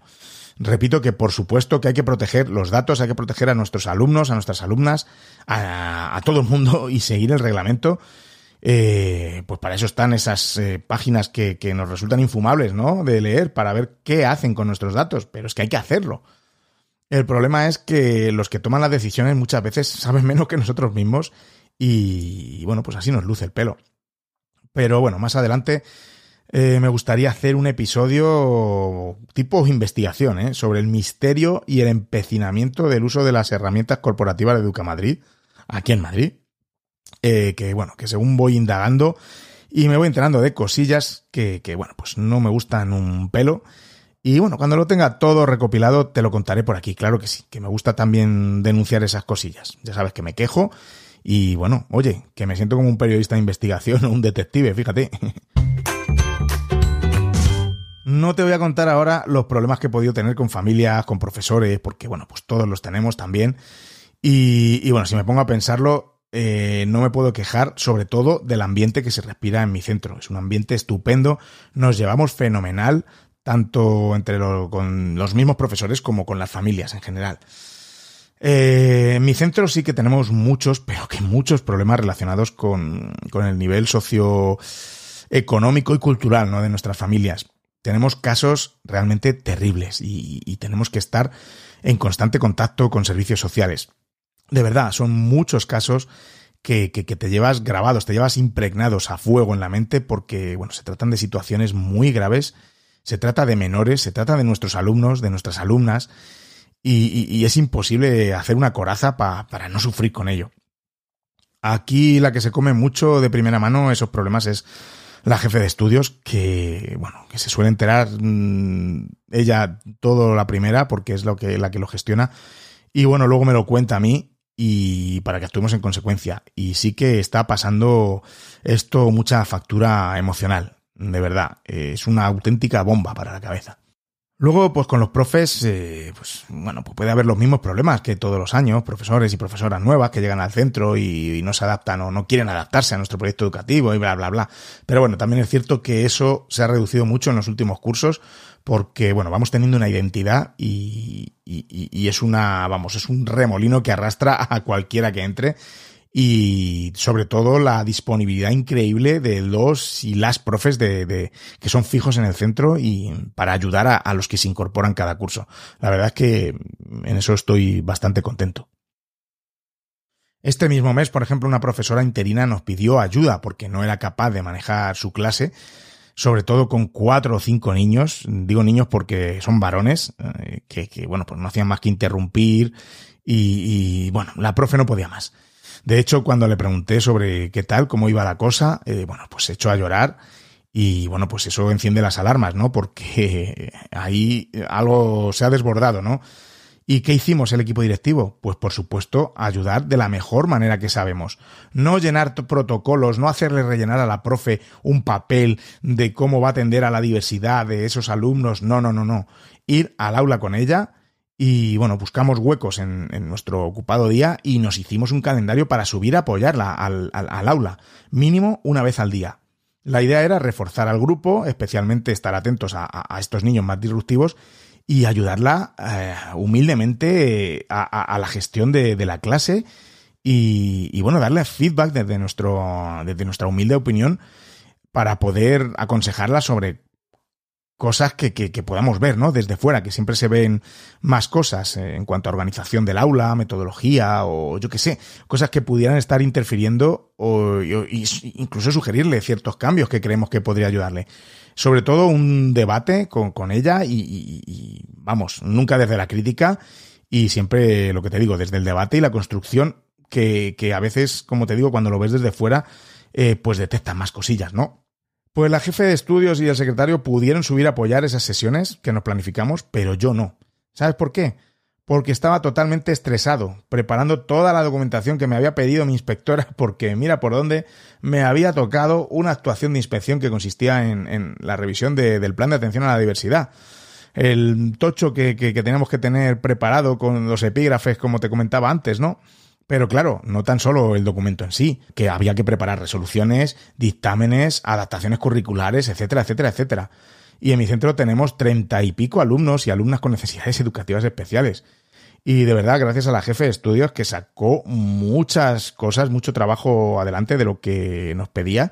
Repito que por supuesto que hay que proteger los datos, hay que proteger a nuestros alumnos, a nuestras alumnas, a, todo el mundo y seguir el reglamento. Eh, pues para eso están esas eh, páginas que, que, nos resultan infumables, ¿no? De leer para ver qué hacen con nuestros datos, pero es que hay que hacerlo. El problema es que los que toman las decisiones muchas veces saben menos que nosotros mismos y, bueno, pues así nos luce el pelo. Pero bueno, más adelante eh, me gustaría hacer un episodio tipo investigación ¿eh? sobre el misterio y el empecinamiento del uso de las herramientas corporativas de Educa Madrid, aquí en Madrid. Eh, que bueno, que según voy indagando y me voy enterando de cosillas que, que, bueno, pues no me gustan un pelo. Y bueno, cuando lo tenga todo recopilado, te lo contaré por aquí. Claro que sí, que me gusta también denunciar esas cosillas. Ya sabes que me quejo. Y bueno, oye, que me siento como un periodista de investigación o un detective, fíjate. No te voy a contar ahora los problemas que he podido tener con familias, con profesores, porque bueno, pues todos los tenemos también. Y, bueno, si me pongo a pensarlo, eh, no me puedo quejar sobre todo del ambiente que se respira en mi centro. Es un ambiente estupendo, nos llevamos fenomenal, tanto entre con los mismos profesores como con las familias en general. Eh, en mi centro sí que tenemos muchos, pero que muchos problemas relacionados con, el nivel socioeconómico y cultural ¿no? de nuestras familias tenemos casos realmente terribles y, tenemos que estar en constante contacto con servicios sociales. De verdad, son muchos casos que, que, te llevas grabados, te llevas impregnados a fuego en la mente porque, bueno, se tratan de situaciones muy graves, se trata de menores, se trata de nuestros alumnos, de nuestras alumnas, y, es imposible hacer una coraza para no sufrir con ello. Aquí la que se come mucho de primera mano esos problemas es la jefe de estudios, que, bueno, que se suele enterar mm, ella todo la primera, porque es lo que, la que lo gestiona. Y bueno, luego me lo cuenta a mí y para que actuemos en consecuencia. Y sí que está pasando esto mucha factura emocional, de verdad. Es una auténtica bomba para la cabeza. Luego, pues con los profes, eh, pues bueno, pues puede haber los mismos problemas que todos los años, profesores y profesoras nuevas que llegan al centro y, no se adaptan o no quieren adaptarse a nuestro proyecto educativo y bla, bla, bla. Pero bueno, también es cierto que eso se ha reducido mucho en los últimos cursos porque, bueno, vamos teniendo una identidad y, y es una, vamos, es un remolino que arrastra a cualquiera que entre y sobre todo la disponibilidad increíble de los y las profes de, que son fijos en el centro y para ayudar a, a, los que se incorporan cada curso. La verdad es que en eso estoy bastante contento. Este mismo mes, por ejemplo, una profesora interina nos pidió ayuda porque no era capaz de manejar su clase, sobre todo con cuatro o cinco niños. Digo niños porque son varones, eh, que, que, bueno, pues no hacían más que interrumpir y, y bueno, la profe no podía más. De hecho, cuando le pregunté sobre qué tal, cómo iba la cosa, eh, bueno, pues se echó a llorar y bueno, pues eso enciende las alarmas, ¿no? Porque ahí algo se ha desbordado, ¿no? ¿Y qué hicimos el equipo directivo? Pues por supuesto, ayudar de la mejor manera que sabemos. No llenar protocolos, no hacerle rellenar a la profe un papel de cómo va a atender a la diversidad de esos alumnos. No, no, no, no. Ir al aula con ella, y bueno, buscamos huecos en, nuestro ocupado día y nos hicimos un calendario para subir a apoyarla al, aula, mínimo una vez al día. La idea era reforzar al grupo, especialmente estar atentos a, estos niños más disruptivos y ayudarla eh, humildemente a, la gestión de, la clase y, y, bueno, darle feedback desde, nuestro, desde nuestra humilde opinión para poder aconsejarla sobre cosas que, que, que, podamos ver, ¿no? Desde fuera, que siempre se ven más cosas eh, en cuanto a organización del aula, metodología o yo qué sé, cosas que pudieran estar interfiriendo o, incluso sugerirle ciertos cambios que creemos que podría ayudarle. Sobre todo un debate con, con ella y, y, vamos, nunca desde la crítica y siempre lo que te digo, desde el debate y la construcción que, que a veces, como te digo, cuando lo ves desde fuera, eh, pues detectas más cosillas, ¿no? Pues la jefe de estudios y el secretario pudieron subir a apoyar esas sesiones que nos planificamos, pero yo no. ¿Sabes por qué? Porque estaba totalmente estresado, preparando toda la documentación que me había pedido mi inspectora, porque mira por dónde me había tocado una actuación de inspección que consistía en, la revisión del plan de atención a la diversidad. El tocho que, que, que que tener preparado con los epígrafes, como te comentaba antes, ¿no? Pero claro, no tan solo el documento en sí, que había que preparar resoluciones, dictámenes, adaptaciones curriculares, etcétera, etcétera, etcétera. Y en mi centro tenemos treinta y pico alumnos y alumnas con necesidades educativas especiales. Y de verdad, gracias a la jefe de estudios que sacó muchas cosas, mucho trabajo adelante de lo que nos pedía.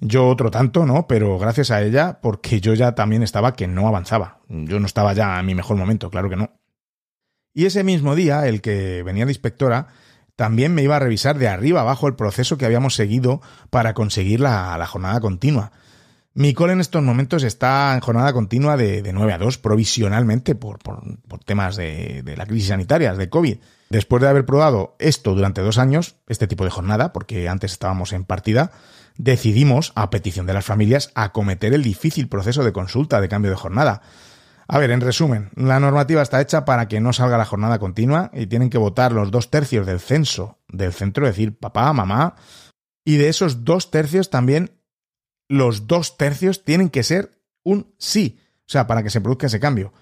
Yo otro tanto, ¿no? Pero gracias a ella, porque yo ya también estaba que no avanzaba. Yo no estaba ya en mi mejor momento, claro que no. Y ese mismo día, el que venía de inspectora, también me iba a revisar de arriba abajo el proceso que habíamos seguido para conseguir la, jornada continua. Mi cole en estos momentos está en jornada continua de, de 9 a 2 provisionalmente por, temas de, de, la crisis sanitaria, de COVID. Después de haber probado esto durante dos años, este tipo de jornada, porque antes estábamos en partida, decidimos, a petición de las familias, acometer el difícil proceso de consulta de cambio de jornada. A ver, en resumen, la normativa está hecha para que no salga la jornada continua y tienen que votar los dos tercios del censo del centro, es decir, papá, mamá, y de esos dos tercios también los dos tercios tienen que ser un sí, o sea, para que se produzca ese cambio.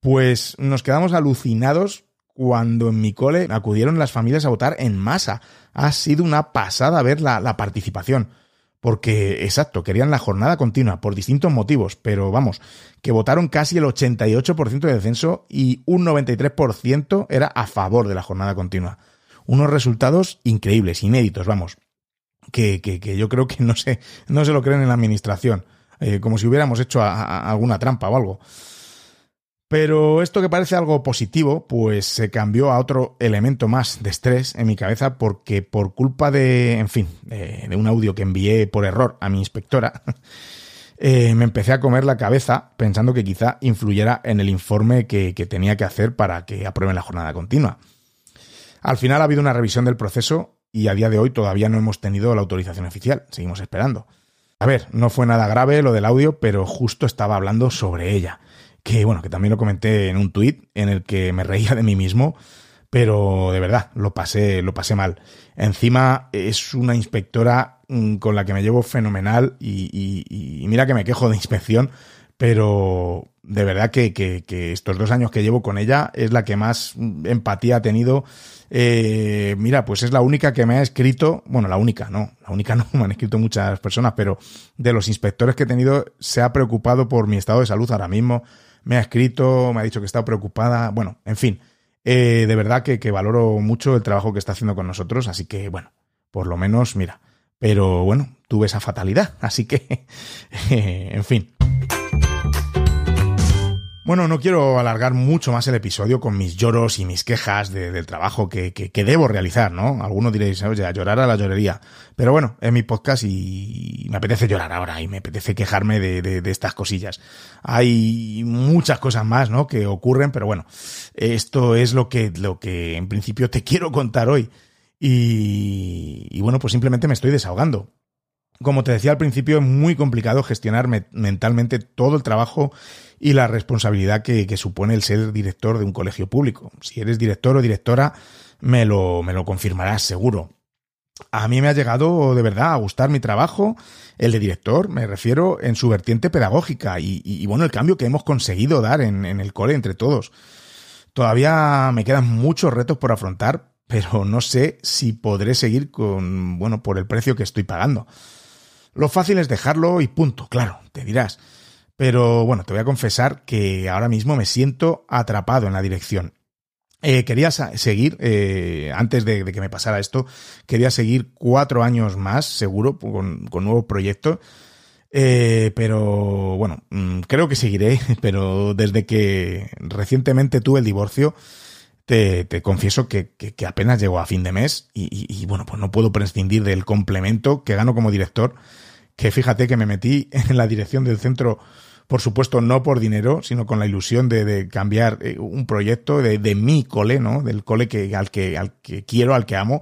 Pues nos quedamos alucinados cuando en mi cole acudieron las familias a votar en masa. Ha sido una pasada ver la, la participación. Porque, exacto, querían la jornada continua por distintos motivos, pero vamos, que votaron casi el 88% del censo y un 93% era a favor de la jornada continua. Unos resultados increíbles, inéditos, vamos, que, que, que yo creo que no se, no se lo creen en la administración, eh, como si hubiéramos hecho alguna trampa o algo. Pero esto que parece algo positivo, pues se cambió a otro elemento más de estrés en mi cabeza porque por culpa de, en fin, de, un audio que envié por error a mi inspectora, eh, me empecé a comer la cabeza pensando que quizá influyera en el informe que, que tenía que hacer para que aprueben la jornada continua. Al final ha habido una revisión del proceso y a día de hoy todavía no hemos tenido la autorización oficial, seguimos esperando. A ver, no fue nada grave lo del audio, pero justo estaba hablando sobre ella que bueno, que también lo comenté en un tuit en el que me reía de mí mismo, pero de verdad, lo pasé, lo pasé mal. Encima es una inspectora mm, con la que me llevo fenomenal y, mira que me quejo de inspección, pero de verdad que, que, que, estos dos años que llevo con ella es la que más empatía ha tenido. Eh, mira, pues es la única que me ha escrito, bueno, la única, no, la única no, me han escrito muchas personas, pero de los inspectores que he tenido se ha preocupado por mi estado de salud ahora mismo, me ha escrito, me ha dicho que está preocupada, bueno, en fin, eh, de verdad que, que valoro mucho el trabajo que está haciendo con nosotros, así que bueno, por lo menos, mira, pero bueno, tuve esa fatalidad, así que, en fin. Bueno, no quiero alargar mucho más el episodio con mis lloros y mis quejas del trabajo que, que, debo realizar, ¿no? Algunos diréis, oye, a llorar a la llorería. Pero bueno, es mi podcast y me apetece llorar ahora y me apetece quejarme de, de, de estas cosillas. Hay muchas cosas más, ¿no? Que ocurren, pero bueno, esto es lo que, lo que en principio te quiero contar hoy. Y, y bueno, pues simplemente me estoy desahogando como te decía al principio, es muy complicado gestionar mentalmente todo el trabajo y la responsabilidad que, supone el ser director de un colegio público. Si eres director o directora, me lo, me lo confirmarás seguro. A mí me ha llegado de verdad a gustar mi trabajo, el de director, me refiero en su vertiente pedagógica y, y, y bueno, el cambio que hemos conseguido dar en, en el cole entre todos. Todavía me quedan muchos retos por afrontar, pero no sé si podré seguir con, bueno, por el precio que estoy pagando. Lo fácil es dejarlo y punto, claro, te dirás. Pero bueno, te voy a confesar que ahora mismo me siento atrapado en la dirección. Eh, quería seguir, eh, antes de, que me pasara esto, quería seguir cuatro años más, seguro, con, nuevos proyectos. Eh, pero bueno, mm, creo que seguiré, pero desde que recientemente tuve el divorcio, te, confieso que, apenas llego a fin de mes y, y, bueno, pues no puedo prescindir del complemento que gano como director, que fíjate que me metí en la dirección del centro, por supuesto no por dinero, sino con la ilusión de, cambiar eh, un proyecto de, mi cole, ¿no? Del cole que, al, que, quiero, al que amo,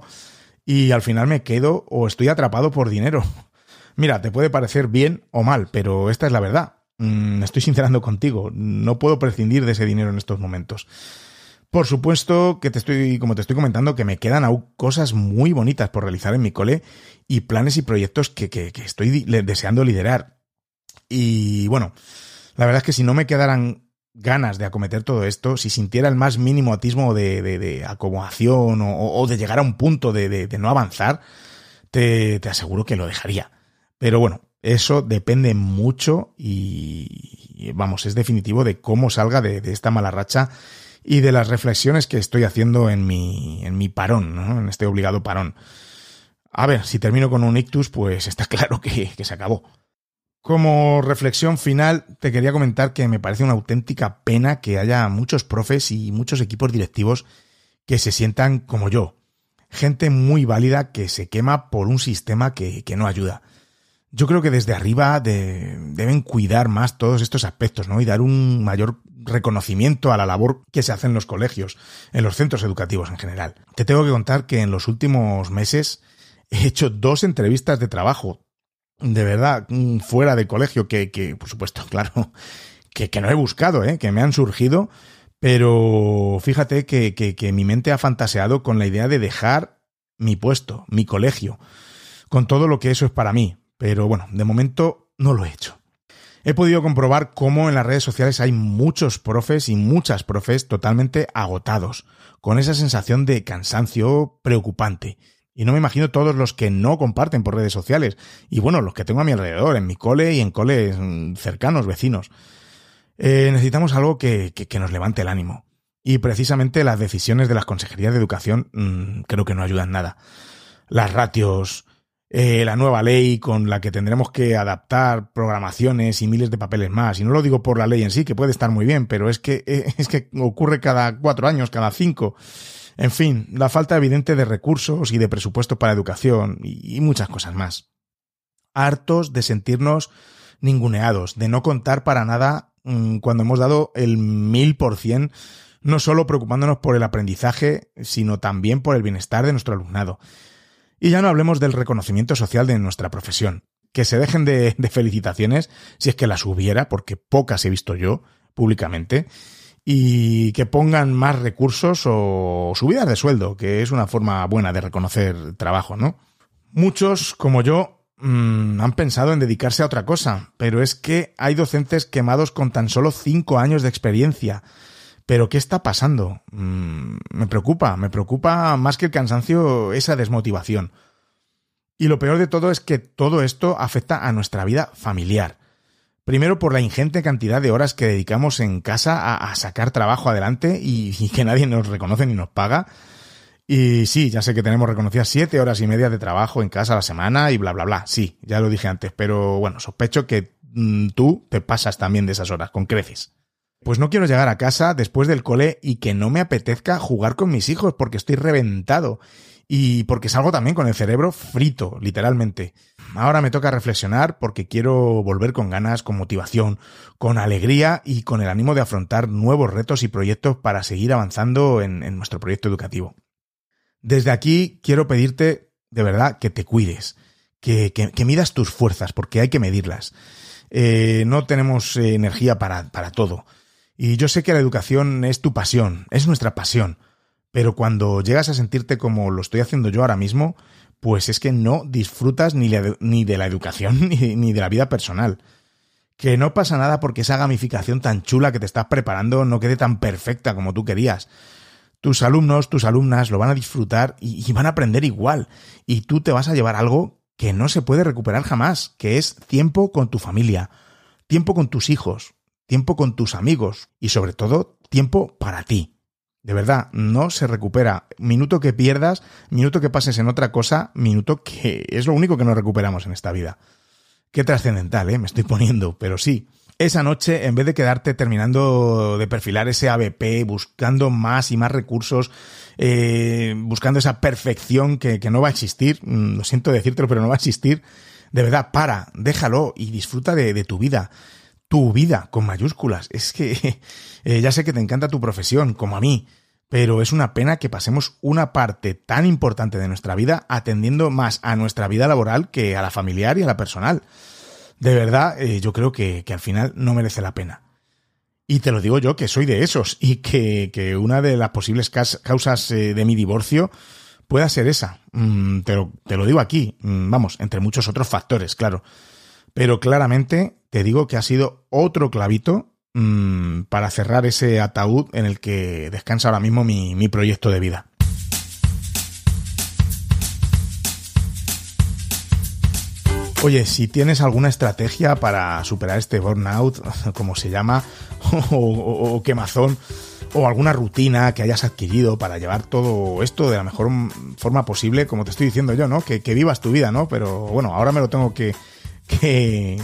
y al final me quedo o estoy atrapado por dinero. Mira, te puede parecer bien o mal, pero esta es la verdad. Mm, estoy sincerando contigo, no puedo prescindir de ese dinero en estos momentos. Por supuesto que te estoy, como te estoy comentando, que me quedan aún cosas muy bonitas por realizar en mi cole y planes y proyectos que estoy deseando liderar. Y bueno, la verdad es que si no me quedaran ganas de acometer todo esto, si sintiera el más mínimo atismo de, de, acomodación o, de llegar a un punto de, de no avanzar, te, te, aseguro que lo dejaría. Pero bueno, eso depende mucho y, vamos, es definitivo de cómo salga de, esta mala racha y de las reflexiones que estoy haciendo en mi, en mi parón, ¿no? en este obligado parón. A ver, si termino con un ictus, pues está claro que se acabó. Como reflexión final, te quería comentar que me parece una auténtica pena que haya muchos profes y muchos equipos directivos que se sientan como yo. Gente muy válida que se quema por un sistema que, que no ayuda. Yo creo que desde arriba de, deben cuidar más todos estos aspectos, ¿no? Y dar un mayor reconocimiento a la labor que se hace en los colegios, en los centros educativos en general. Te tengo que contar que en los últimos meses he hecho dos entrevistas de trabajo, de verdad, mm, fuera de colegio, que, que por supuesto, claro, que, que no he buscado, ¿eh? que me han surgido, pero fíjate que, que, que mi mente ha fantaseado con la idea de dejar mi puesto, mi colegio, con todo lo que eso es para mí, pero bueno, de momento no lo he hecho. He podido comprobar cómo en las redes sociales hay muchos profes y muchas profes totalmente agotados, con esa sensación de cansancio preocupante. Y no me imagino todos los que no comparten por redes sociales. Y bueno, los que tengo a mi alrededor, en mi cole y en coles mm, cercanos, vecinos. Eh, necesitamos algo que, que, nos levante el ánimo. Y precisamente las decisiones de las consejerías de educación mmm, creo que no ayudan nada. Las ratios, eh, la nueva ley con la que tendremos que adaptar programaciones y miles de papeles más. Y no lo digo por la ley en sí, que puede estar muy bien, pero es que, eh, es que ocurre cada cuatro años, cada cinco. En fin, la falta evidente de recursos y de presupuesto para educación y, muchas cosas más. Hartos de sentirnos ninguneados, de no contar para nada mmm, cuando hemos dado el mil por cien, no solo preocupándonos por el aprendizaje, sino también por el bienestar de nuestro alumnado. Y ya no hablemos del reconocimiento social de nuestra profesión. Que se dejen de, de, felicitaciones, si es que las hubiera, porque pocas he visto yo públicamente, y que pongan más recursos o subidas de sueldo, que es una forma buena de reconocer trabajo, ¿no? Muchos, como yo, mm, han pensado en dedicarse a otra cosa, pero es que hay docentes quemados con tan solo cinco años de experiencia. Pero ¿qué está pasando? Mm, me preocupa, me preocupa más que el cansancio esa desmotivación. Y lo peor de todo es que todo esto afecta a nuestra vida familiar. Primero por la ingente cantidad de horas que dedicamos en casa a, sacar trabajo adelante y, que nadie nos reconoce ni nos paga. Y sí, ya sé que tenemos reconocidas siete horas y media de trabajo en casa a la semana y bla, bla, bla. Sí, ya lo dije antes, pero bueno, sospecho que mm, tú te pasas también de esas horas, con creces. Pues no quiero llegar a casa después del cole y que no me apetezca jugar con mis hijos porque estoy reventado y porque salgo también con el cerebro frito, literalmente. Ahora me toca reflexionar porque quiero volver con ganas, con motivación, con alegría y con el ánimo de afrontar nuevos retos y proyectos para seguir avanzando en, nuestro proyecto educativo. Desde aquí quiero pedirte de verdad que te cuides, que, midas tus fuerzas, porque hay que medirlas. Eh, no tenemos eh, energía para todo. Y yo sé que la educación es tu pasión, es nuestra pasión pero cuando llegas a sentirte como lo estoy haciendo yo ahora mismo, pues es que no disfrutas ni, ni de la educación ni, de la vida personal. Que no pasa nada porque esa gamificación tan chula que te estás preparando no quede tan perfecta como tú querías. Tus alumnos, tus alumnas lo van a disfrutar y van a aprender igual. Y tú te vas a llevar algo que no se puede recuperar jamás, que es tiempo con tu familia, tiempo con tus hijos, tiempo con tus amigos y sobre todo tiempo para ti. De verdad, no se recupera. Minuto que pierdas, minuto que pases en otra cosa, minuto que es lo único que no recuperamos en esta vida. Qué trascendental, ¿eh? Me estoy poniendo, pero sí. Esa noche, en vez de quedarte terminando de perfilar ese ABP, buscando más y más recursos, eh, buscando esa perfección que, no va a existir, mm, lo siento decírtelo, pero no va a existir, de verdad, para, déjalo y disfruta de tu vida tu vida con mayúsculas. Es que eh, ya sé que te encanta tu profesión, como a mí, pero es una pena que pasemos una parte tan importante de nuestra vida atendiendo más a nuestra vida laboral que a la familiar y a la personal. De verdad, eh, yo creo que, al final no merece la pena. Y te lo digo yo, que soy de esos, y que, una de las posibles causas eh, de mi divorcio pueda ser esa. Mm, te, lo, te, lo, digo aquí, mm, vamos, entre muchos otros factores, claro. Pero claramente te digo que ha sido otro clavito mmm, para cerrar ese ataúd en el que descansa ahora mismo mi, mi proyecto de vida. Oye, si tienes alguna estrategia para superar este burnout, como se llama, o, quemazón, o alguna rutina que hayas adquirido para llevar todo esto de la mejor forma posible, como te estoy diciendo yo, ¿no? Que, que vivas tu vida, ¿no? Pero bueno, ahora me lo tengo que, que,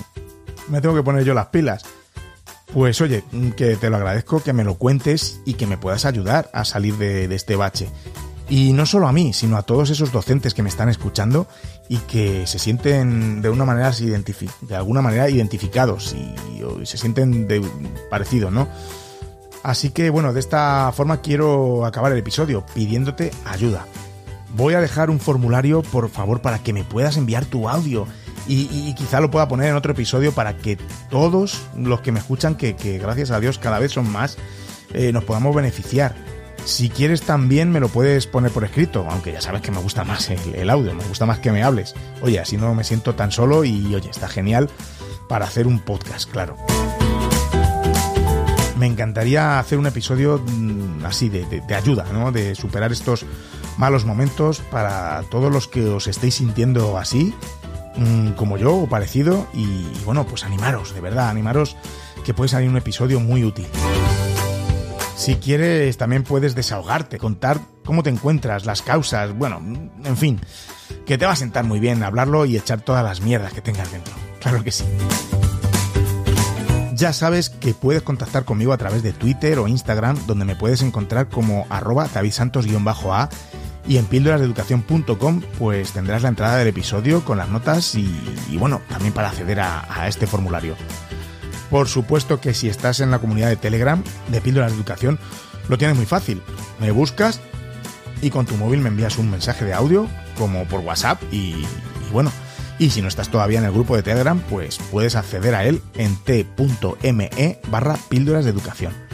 me tengo que poner yo las pilas. Pues oye, que te lo agradezco, que me lo cuentes y que me puedas ayudar a salir de, este bache. Y no solo a mí, sino a todos esos docentes que me están escuchando y que se sienten de una manera de alguna manera identificados y, se sienten de, parecidos, ¿no? Así que bueno, de esta forma quiero acabar el episodio pidiéndote ayuda. Voy a dejar un formulario, por favor, para que me puedas enviar tu audio y, quizá lo pueda poner en otro episodio para que todos los que me escuchan, que, gracias a Dios cada vez son más, eh, nos podamos beneficiar. Si quieres también me lo puedes poner por escrito, aunque ya sabes que me gusta más el, audio, me gusta más que me hables. Oye, así no me siento tan solo y oye, está genial para hacer un podcast, claro. Me encantaría hacer un episodio mm, así de, de, ayuda, ¿no? De superar estos malos momentos para todos los que os estéis sintiendo así Mm, como yo o parecido y, bueno, pues animaros, de verdad, animaros que puede salir un episodio muy útil. Si quieres, también puedes desahogarte, contar cómo te encuentras, las causas, bueno, en fin, que te va a sentar muy bien hablarlo y echar todas las mierdas que tengas dentro. Claro que sí. Ya sabes que puedes contactar conmigo a través de Twitter o Instagram, donde me puedes encontrar como arroba davidsantos-a y en píldorasdeeducación.com pues tendrás la entrada del episodio con las notas y, bueno, también para acceder a, este formulario. Por supuesto que si estás en la comunidad de Telegram de Píldoras de Educación, lo tienes muy fácil. Me buscas y con tu móvil me envías un mensaje de audio como por WhatsApp y, bueno, y si no estás todavía en el grupo de Telegram, pues puedes acceder a él en t.me barra píldoras de educación.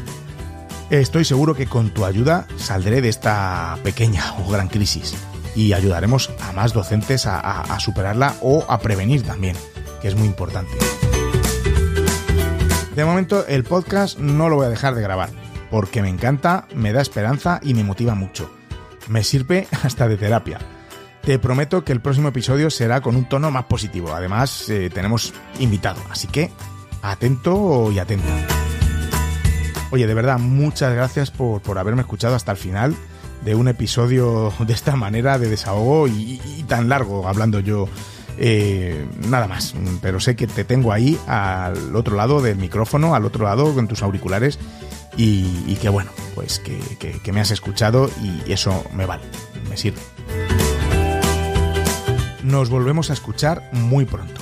Estoy seguro que con tu ayuda saldré de esta pequeña o gran crisis. y ayudaremos a más docentes a, superarla o a prevenir también, que es muy importante. De momento el podcast no lo voy a dejar de grabar, porque me encanta, me da esperanza y me motiva mucho. Me sirve hasta de terapia. Te prometo que el próximo episodio será con un tono más positivo. Además, eh, tenemos invitado, así que atento y atenta. Oye, de verdad, muchas gracias por, por haberme escuchado hasta el final de un episodio de esta manera de desahogo y, tan largo, hablando yo eh, nada más, pero sé que te tengo ahí al otro lado del micrófono, al otro lado con tus auriculares y, que bueno, pues que, que me has escuchado y eso me vale, me sirve. Nos volvemos a escuchar muy pronto.